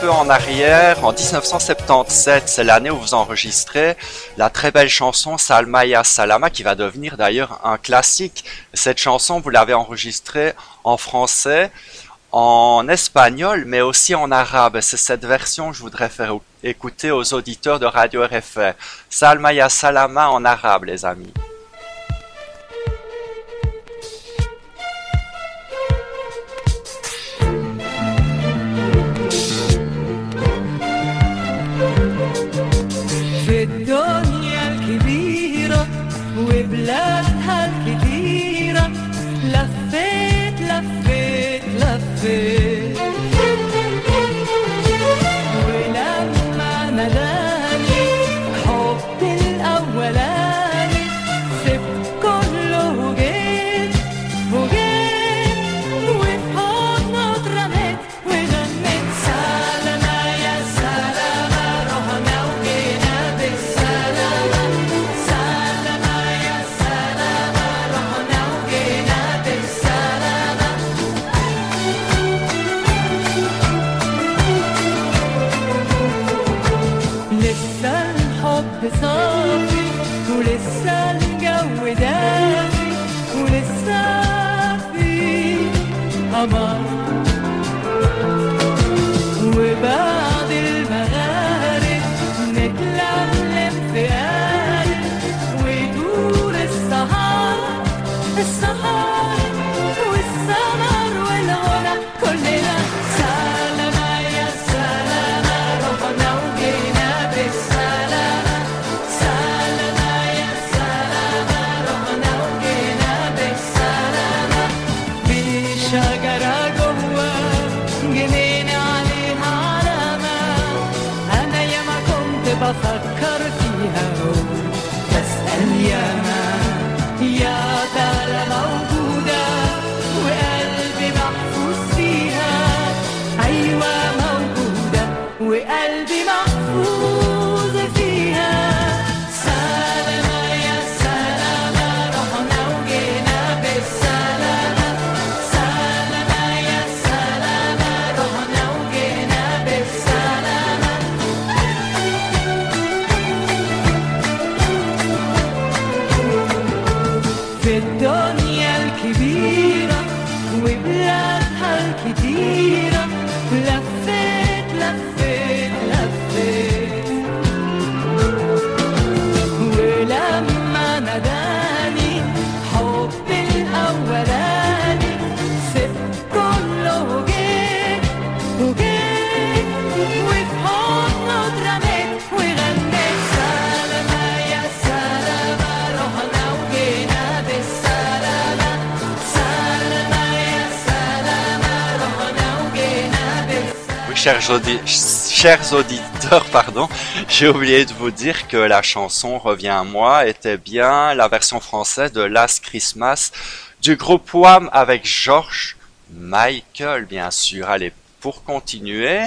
peu en arrière. En 1977, c'est l'année où vous enregistrez la très belle chanson Salma Ya Salama, qui va devenir d'ailleurs un classique. Cette chanson, vous l'avez enregistrée en français, en espagnol, mais aussi en arabe. C'est cette version que je voudrais faire écouter aux auditeurs de Radio RFR. Salma Ya Salama en arabe, les amis. Auditeurs, pardon, j'ai oublié de vous dire que la chanson Reviens à moi était bien la version française de Last Christmas du groupe Wham avec George Michael, bien sûr. Allez, pour continuer,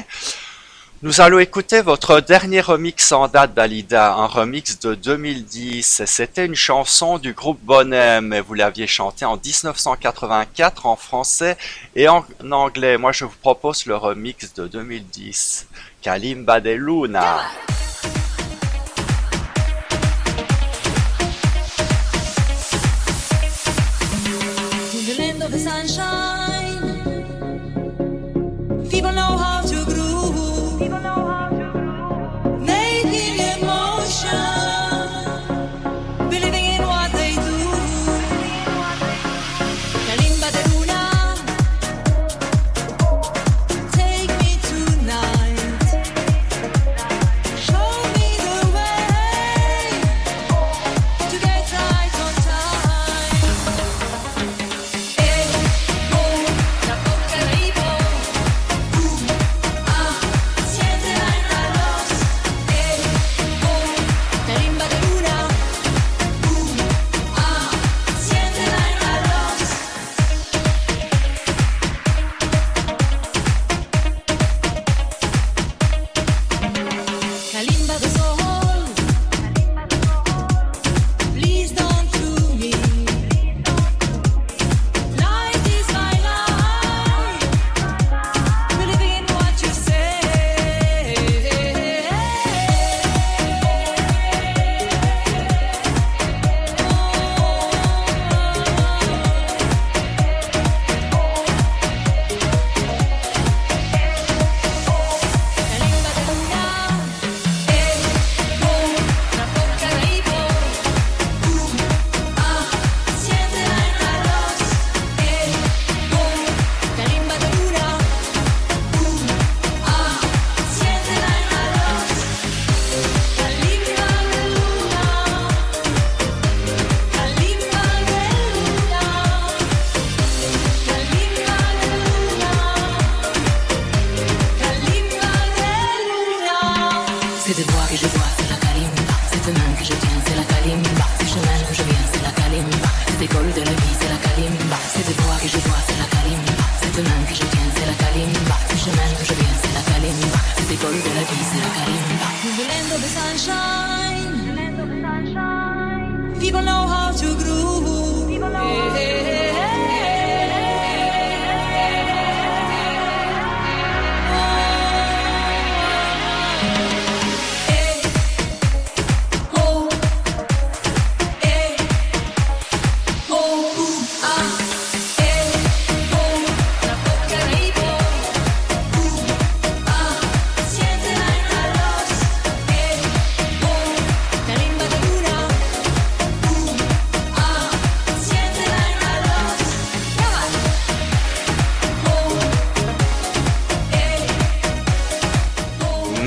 nous allons écouter votre dernier remix en date d'Alida, un remix de 2010. C'était une chanson du groupe Bonhem et vous l'aviez chantée en 1984 en français et en anglais. Moi, je vous propose le remix de 2010. Kalimba de Luna.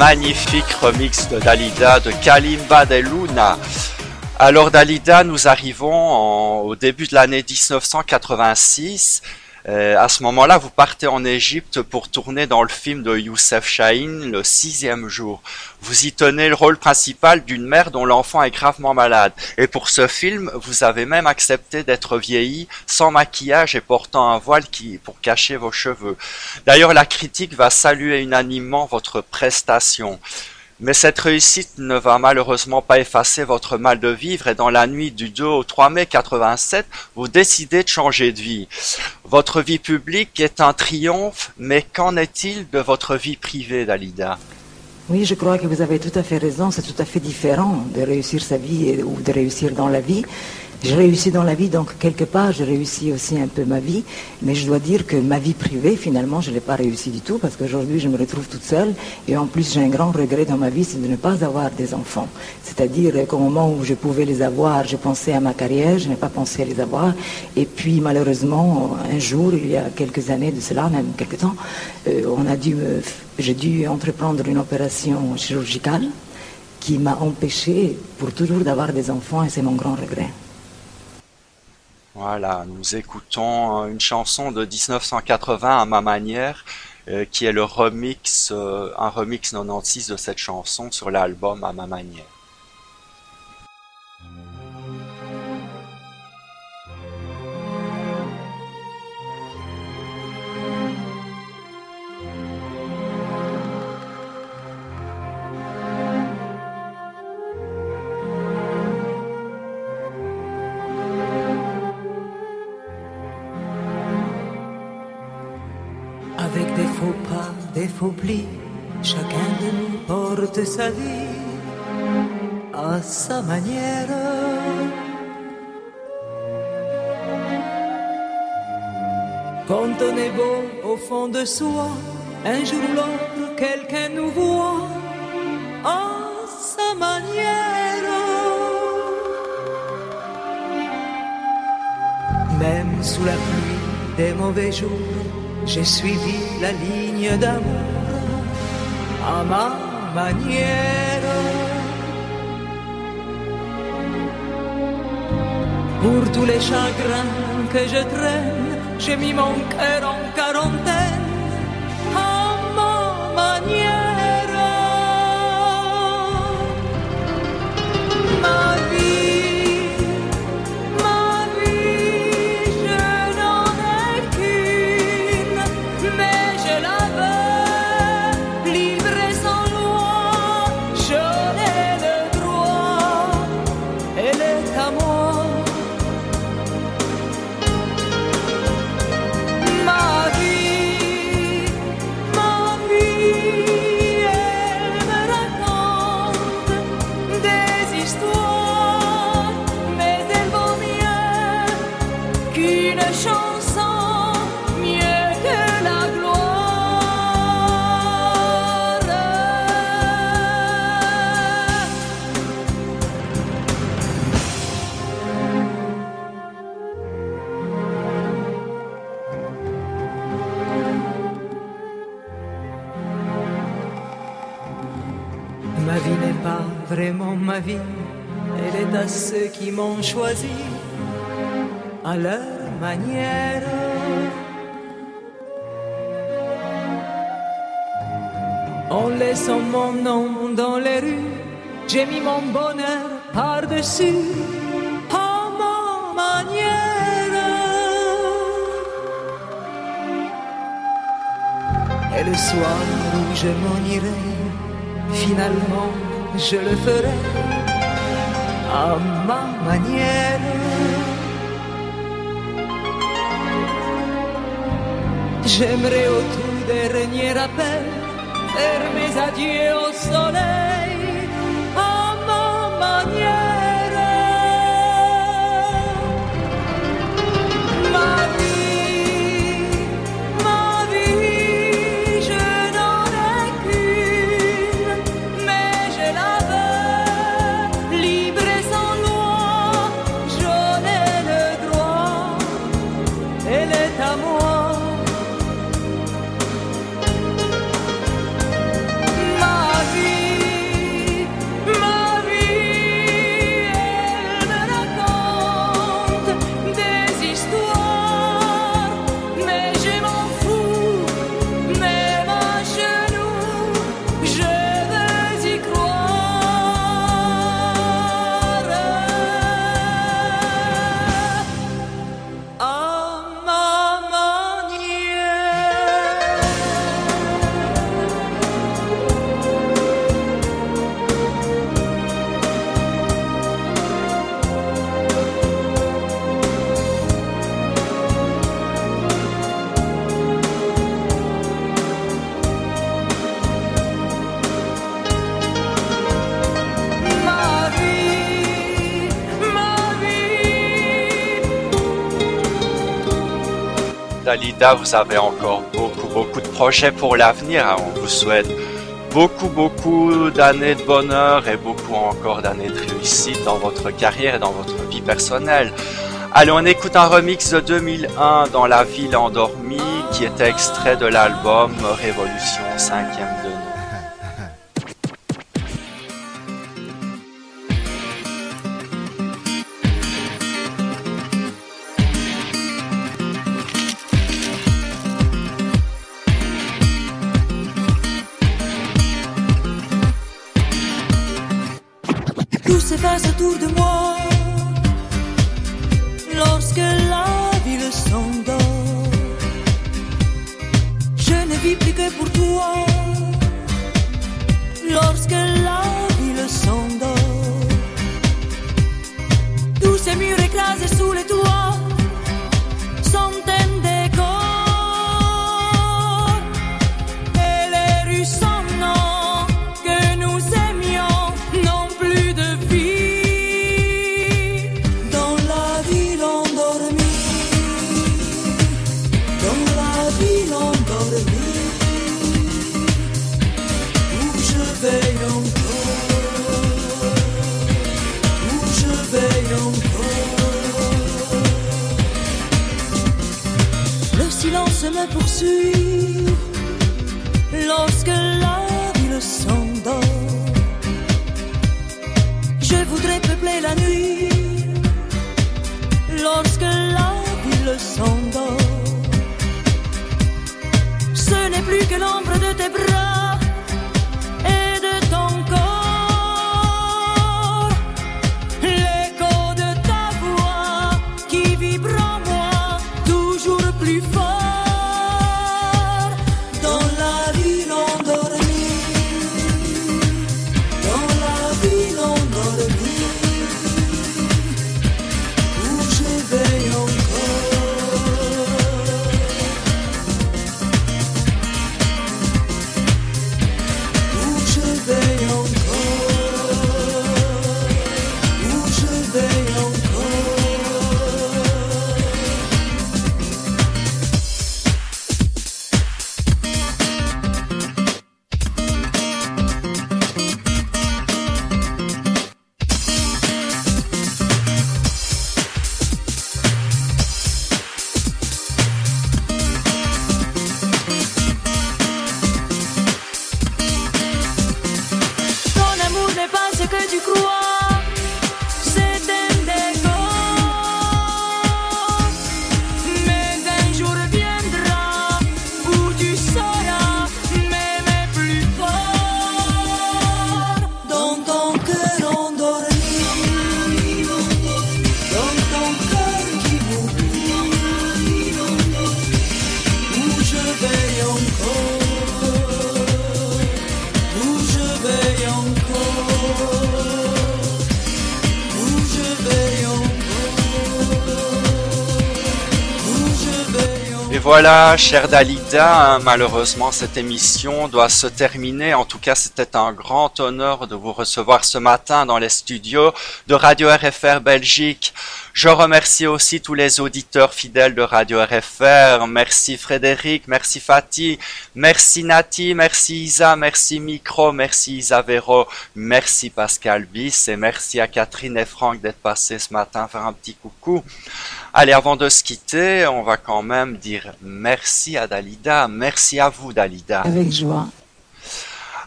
Magnifique remix de Dalida de Kalimba de Luna. Alors Dalida, nous arrivons au début de l'année 1986. Euh, à ce moment-là, vous partez en Égypte pour tourner dans le film de Youssef Chahine, Le sixième jour. Vous y tenez le rôle principal d'une mère dont l'enfant est gravement malade. Et pour ce film, vous avez même accepté d'être vieilli sans maquillage et portant un voile qui, pour cacher vos cheveux. D'ailleurs, la critique va saluer unanimement votre prestation. Mais cette réussite ne va malheureusement pas effacer votre mal de vivre et dans la nuit du 2 au 3 mai 87, vous décidez de changer de vie. Votre vie publique est un triomphe, mais qu'en est-il de votre vie privée, Dalida? Oui, je crois que vous avez tout à fait raison. C'est tout à fait différent de réussir sa vie ou de réussir dans la vie. Je réussis dans la vie, donc quelque part, je réussis aussi un peu ma vie. Mais je dois dire que ma vie privée, finalement, je ne l'ai pas réussi du tout parce qu'aujourd'hui, je me retrouve toute seule. Et en plus, j'ai un grand regret dans ma vie, c'est de ne pas avoir des enfants. C'est-à-dire qu'au moment où je pouvais les avoir, je pensais à ma carrière, je n'ai pas pensé à les avoir. Et puis, malheureusement, un jour, il y a quelques années de cela, même quelques temps, euh, on a dû j'ai dû entreprendre une opération chirurgicale qui m'a empêché pour toujours d'avoir des enfants et c'est mon grand regret. Voilà, nous écoutons euh, une chanson de 1980 à ma manière, euh, qui est le remix, euh, un remix 96 de cette chanson sur l'album à ma manière. Chacun de nous porte sa vie à sa manière. Quand on est beau au fond de soi, un jour ou l'autre, quelqu'un nous voit à sa manière. Même sous la pluie des mauvais jours, j'ai suivi la ligne d'amour à ma manière. Pour tous les chagrins que je traîne, j'ai mis mon cœur en quarantaine ont choisi à leur manière. En laissant mon nom dans les rues, j'ai mis mon bonheur par-dessus, à ma manière. Et le soir où je m'en irai, finalement je le ferai à ma manière. J'aimerais au tout dernier appel faire mes adieux au soleil Vous avez encore beaucoup, beaucoup de projets pour l'avenir. hein. On vous souhaite beaucoup, beaucoup d'années de bonheur et beaucoup encore d'années de réussite dans votre carrière et dans votre vie personnelle. Allez, on écoute un remix de 2001 dans La ville endormie qui était extrait de l'album Révolution 5e de Autour de moi lorsque la ville s'endort. Je ne vis plus que pour toi lorsque la ville s'endort. Tous ces murs écrasés sous les poursuit voilà, chère Dalida, hein, malheureusement cette émission doit se terminer. En tout cas, c'était un grand honneur de vous recevoir ce matin dans les studios de Radio RFR Belgique. Je remercie aussi tous les auditeurs fidèles de Radio RFR. Merci Frédéric, merci Fatih, merci Nati, merci Isa, merci Micro, merci Isavero, merci Pascal Bis et merci à Catherine et Franck d'être passés ce matin faire un petit coucou. Allez, avant de se quitter, on va quand même dire merci à Dalida. Merci à vous, Dalida. Avec joie.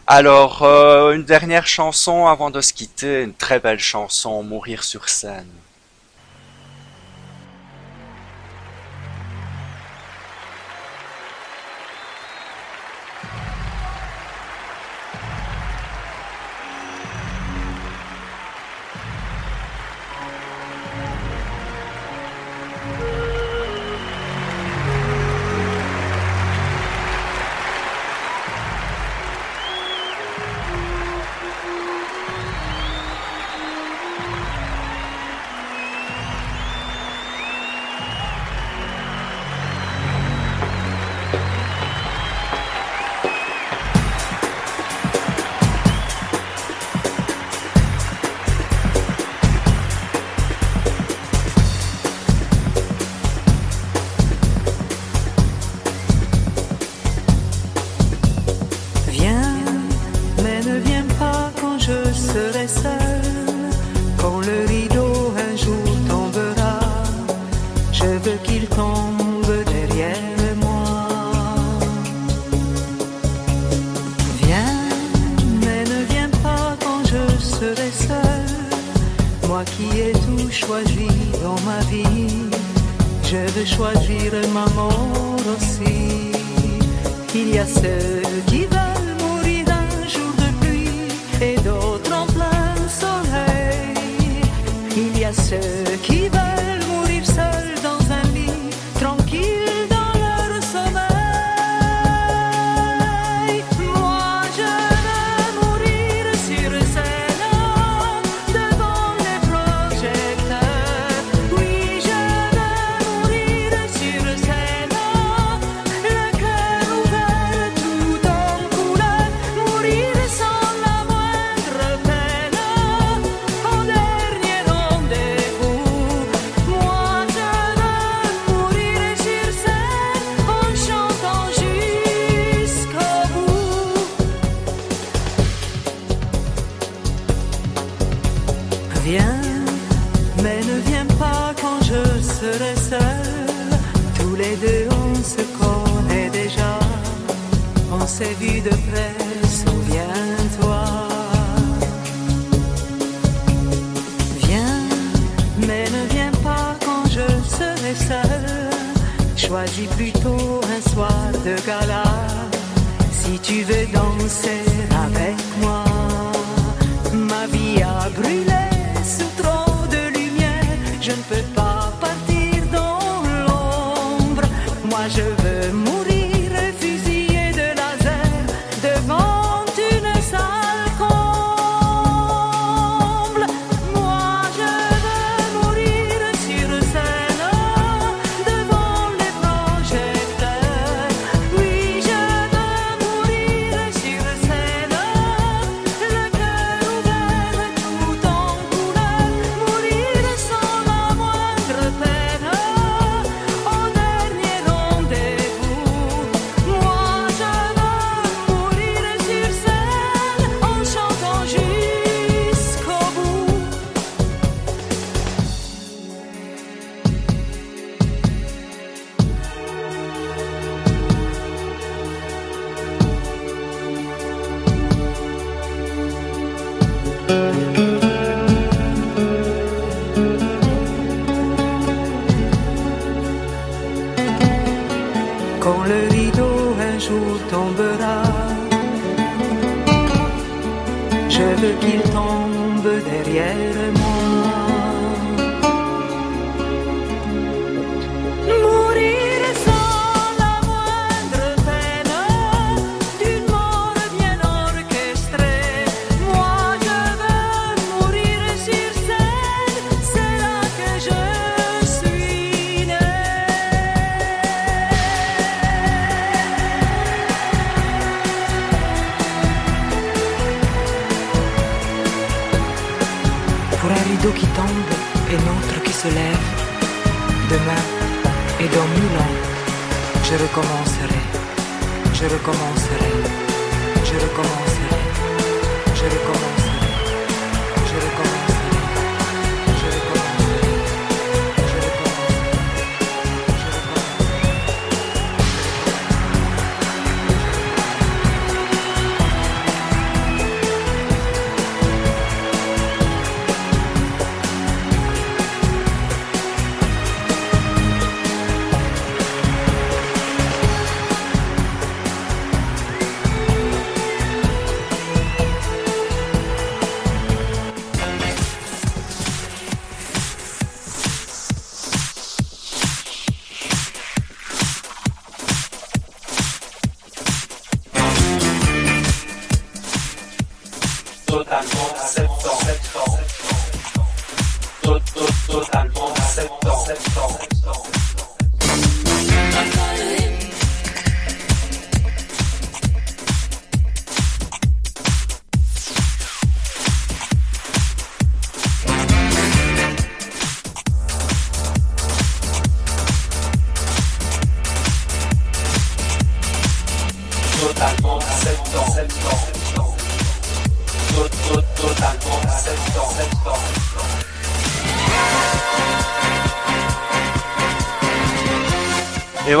Alors, euh, une dernière chanson avant de se quitter, une très belle chanson, Mourir sur scène.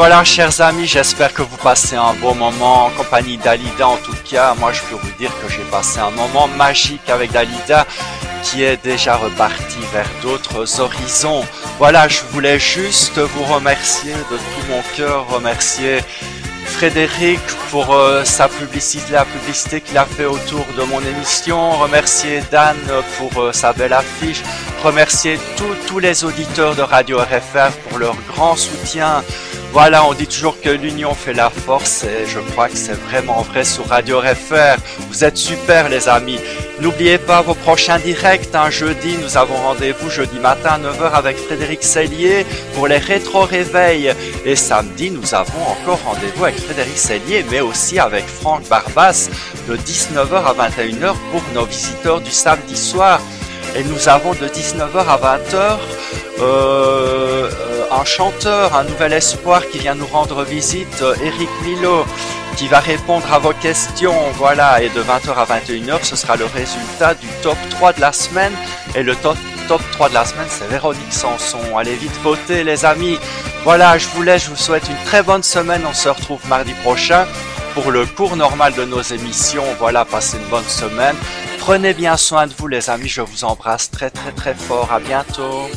Voilà, chers amis, j'espère que vous passez un bon moment en compagnie d'Alida. En tout cas, moi, je peux vous dire que j'ai passé un moment magique avec Dalida qui est déjà reparti vers d'autres horizons. Voilà, je voulais juste vous remercier de tout mon cœur, remercier Frédéric pour euh, sa publicité, la publicité qu'il a fait autour de mon émission, remercier Dan pour euh, sa belle affiche, remercier tous tous les auditeurs de Radio RFR pour leur grand soutien. Voilà, on dit toujours que l'union fait la force et je crois que c'est vraiment vrai sur Radio RFR. Vous êtes super les amis. N'oubliez pas vos prochains directs. Un jeudi, nous avons rendez-vous jeudi matin à 9h avec Frédéric Sellier pour les rétro-réveils. Et samedi, nous avons encore rendez-vous avec Frédéric Sellier, mais aussi avec Franck Barbas de 19h à 21h pour nos visiteurs du samedi soir. Et nous avons de 19h à 20h euh, euh, un chanteur, un nouvel espoir qui vient nous rendre visite, Eric Milo, qui va répondre à vos questions. Voilà, et de 20h à 21h, ce sera le résultat du top 3 de la semaine. Et le top, top 3 de la semaine, c'est Véronique Sanson. Allez vite voter, les amis. Voilà, je vous laisse, je vous souhaite une très bonne semaine. On se retrouve mardi prochain pour le cours normal de nos émissions. Voilà, passez une bonne semaine. Prenez bien soin de vous, les amis. Je vous embrasse très, très, très fort. À bientôt.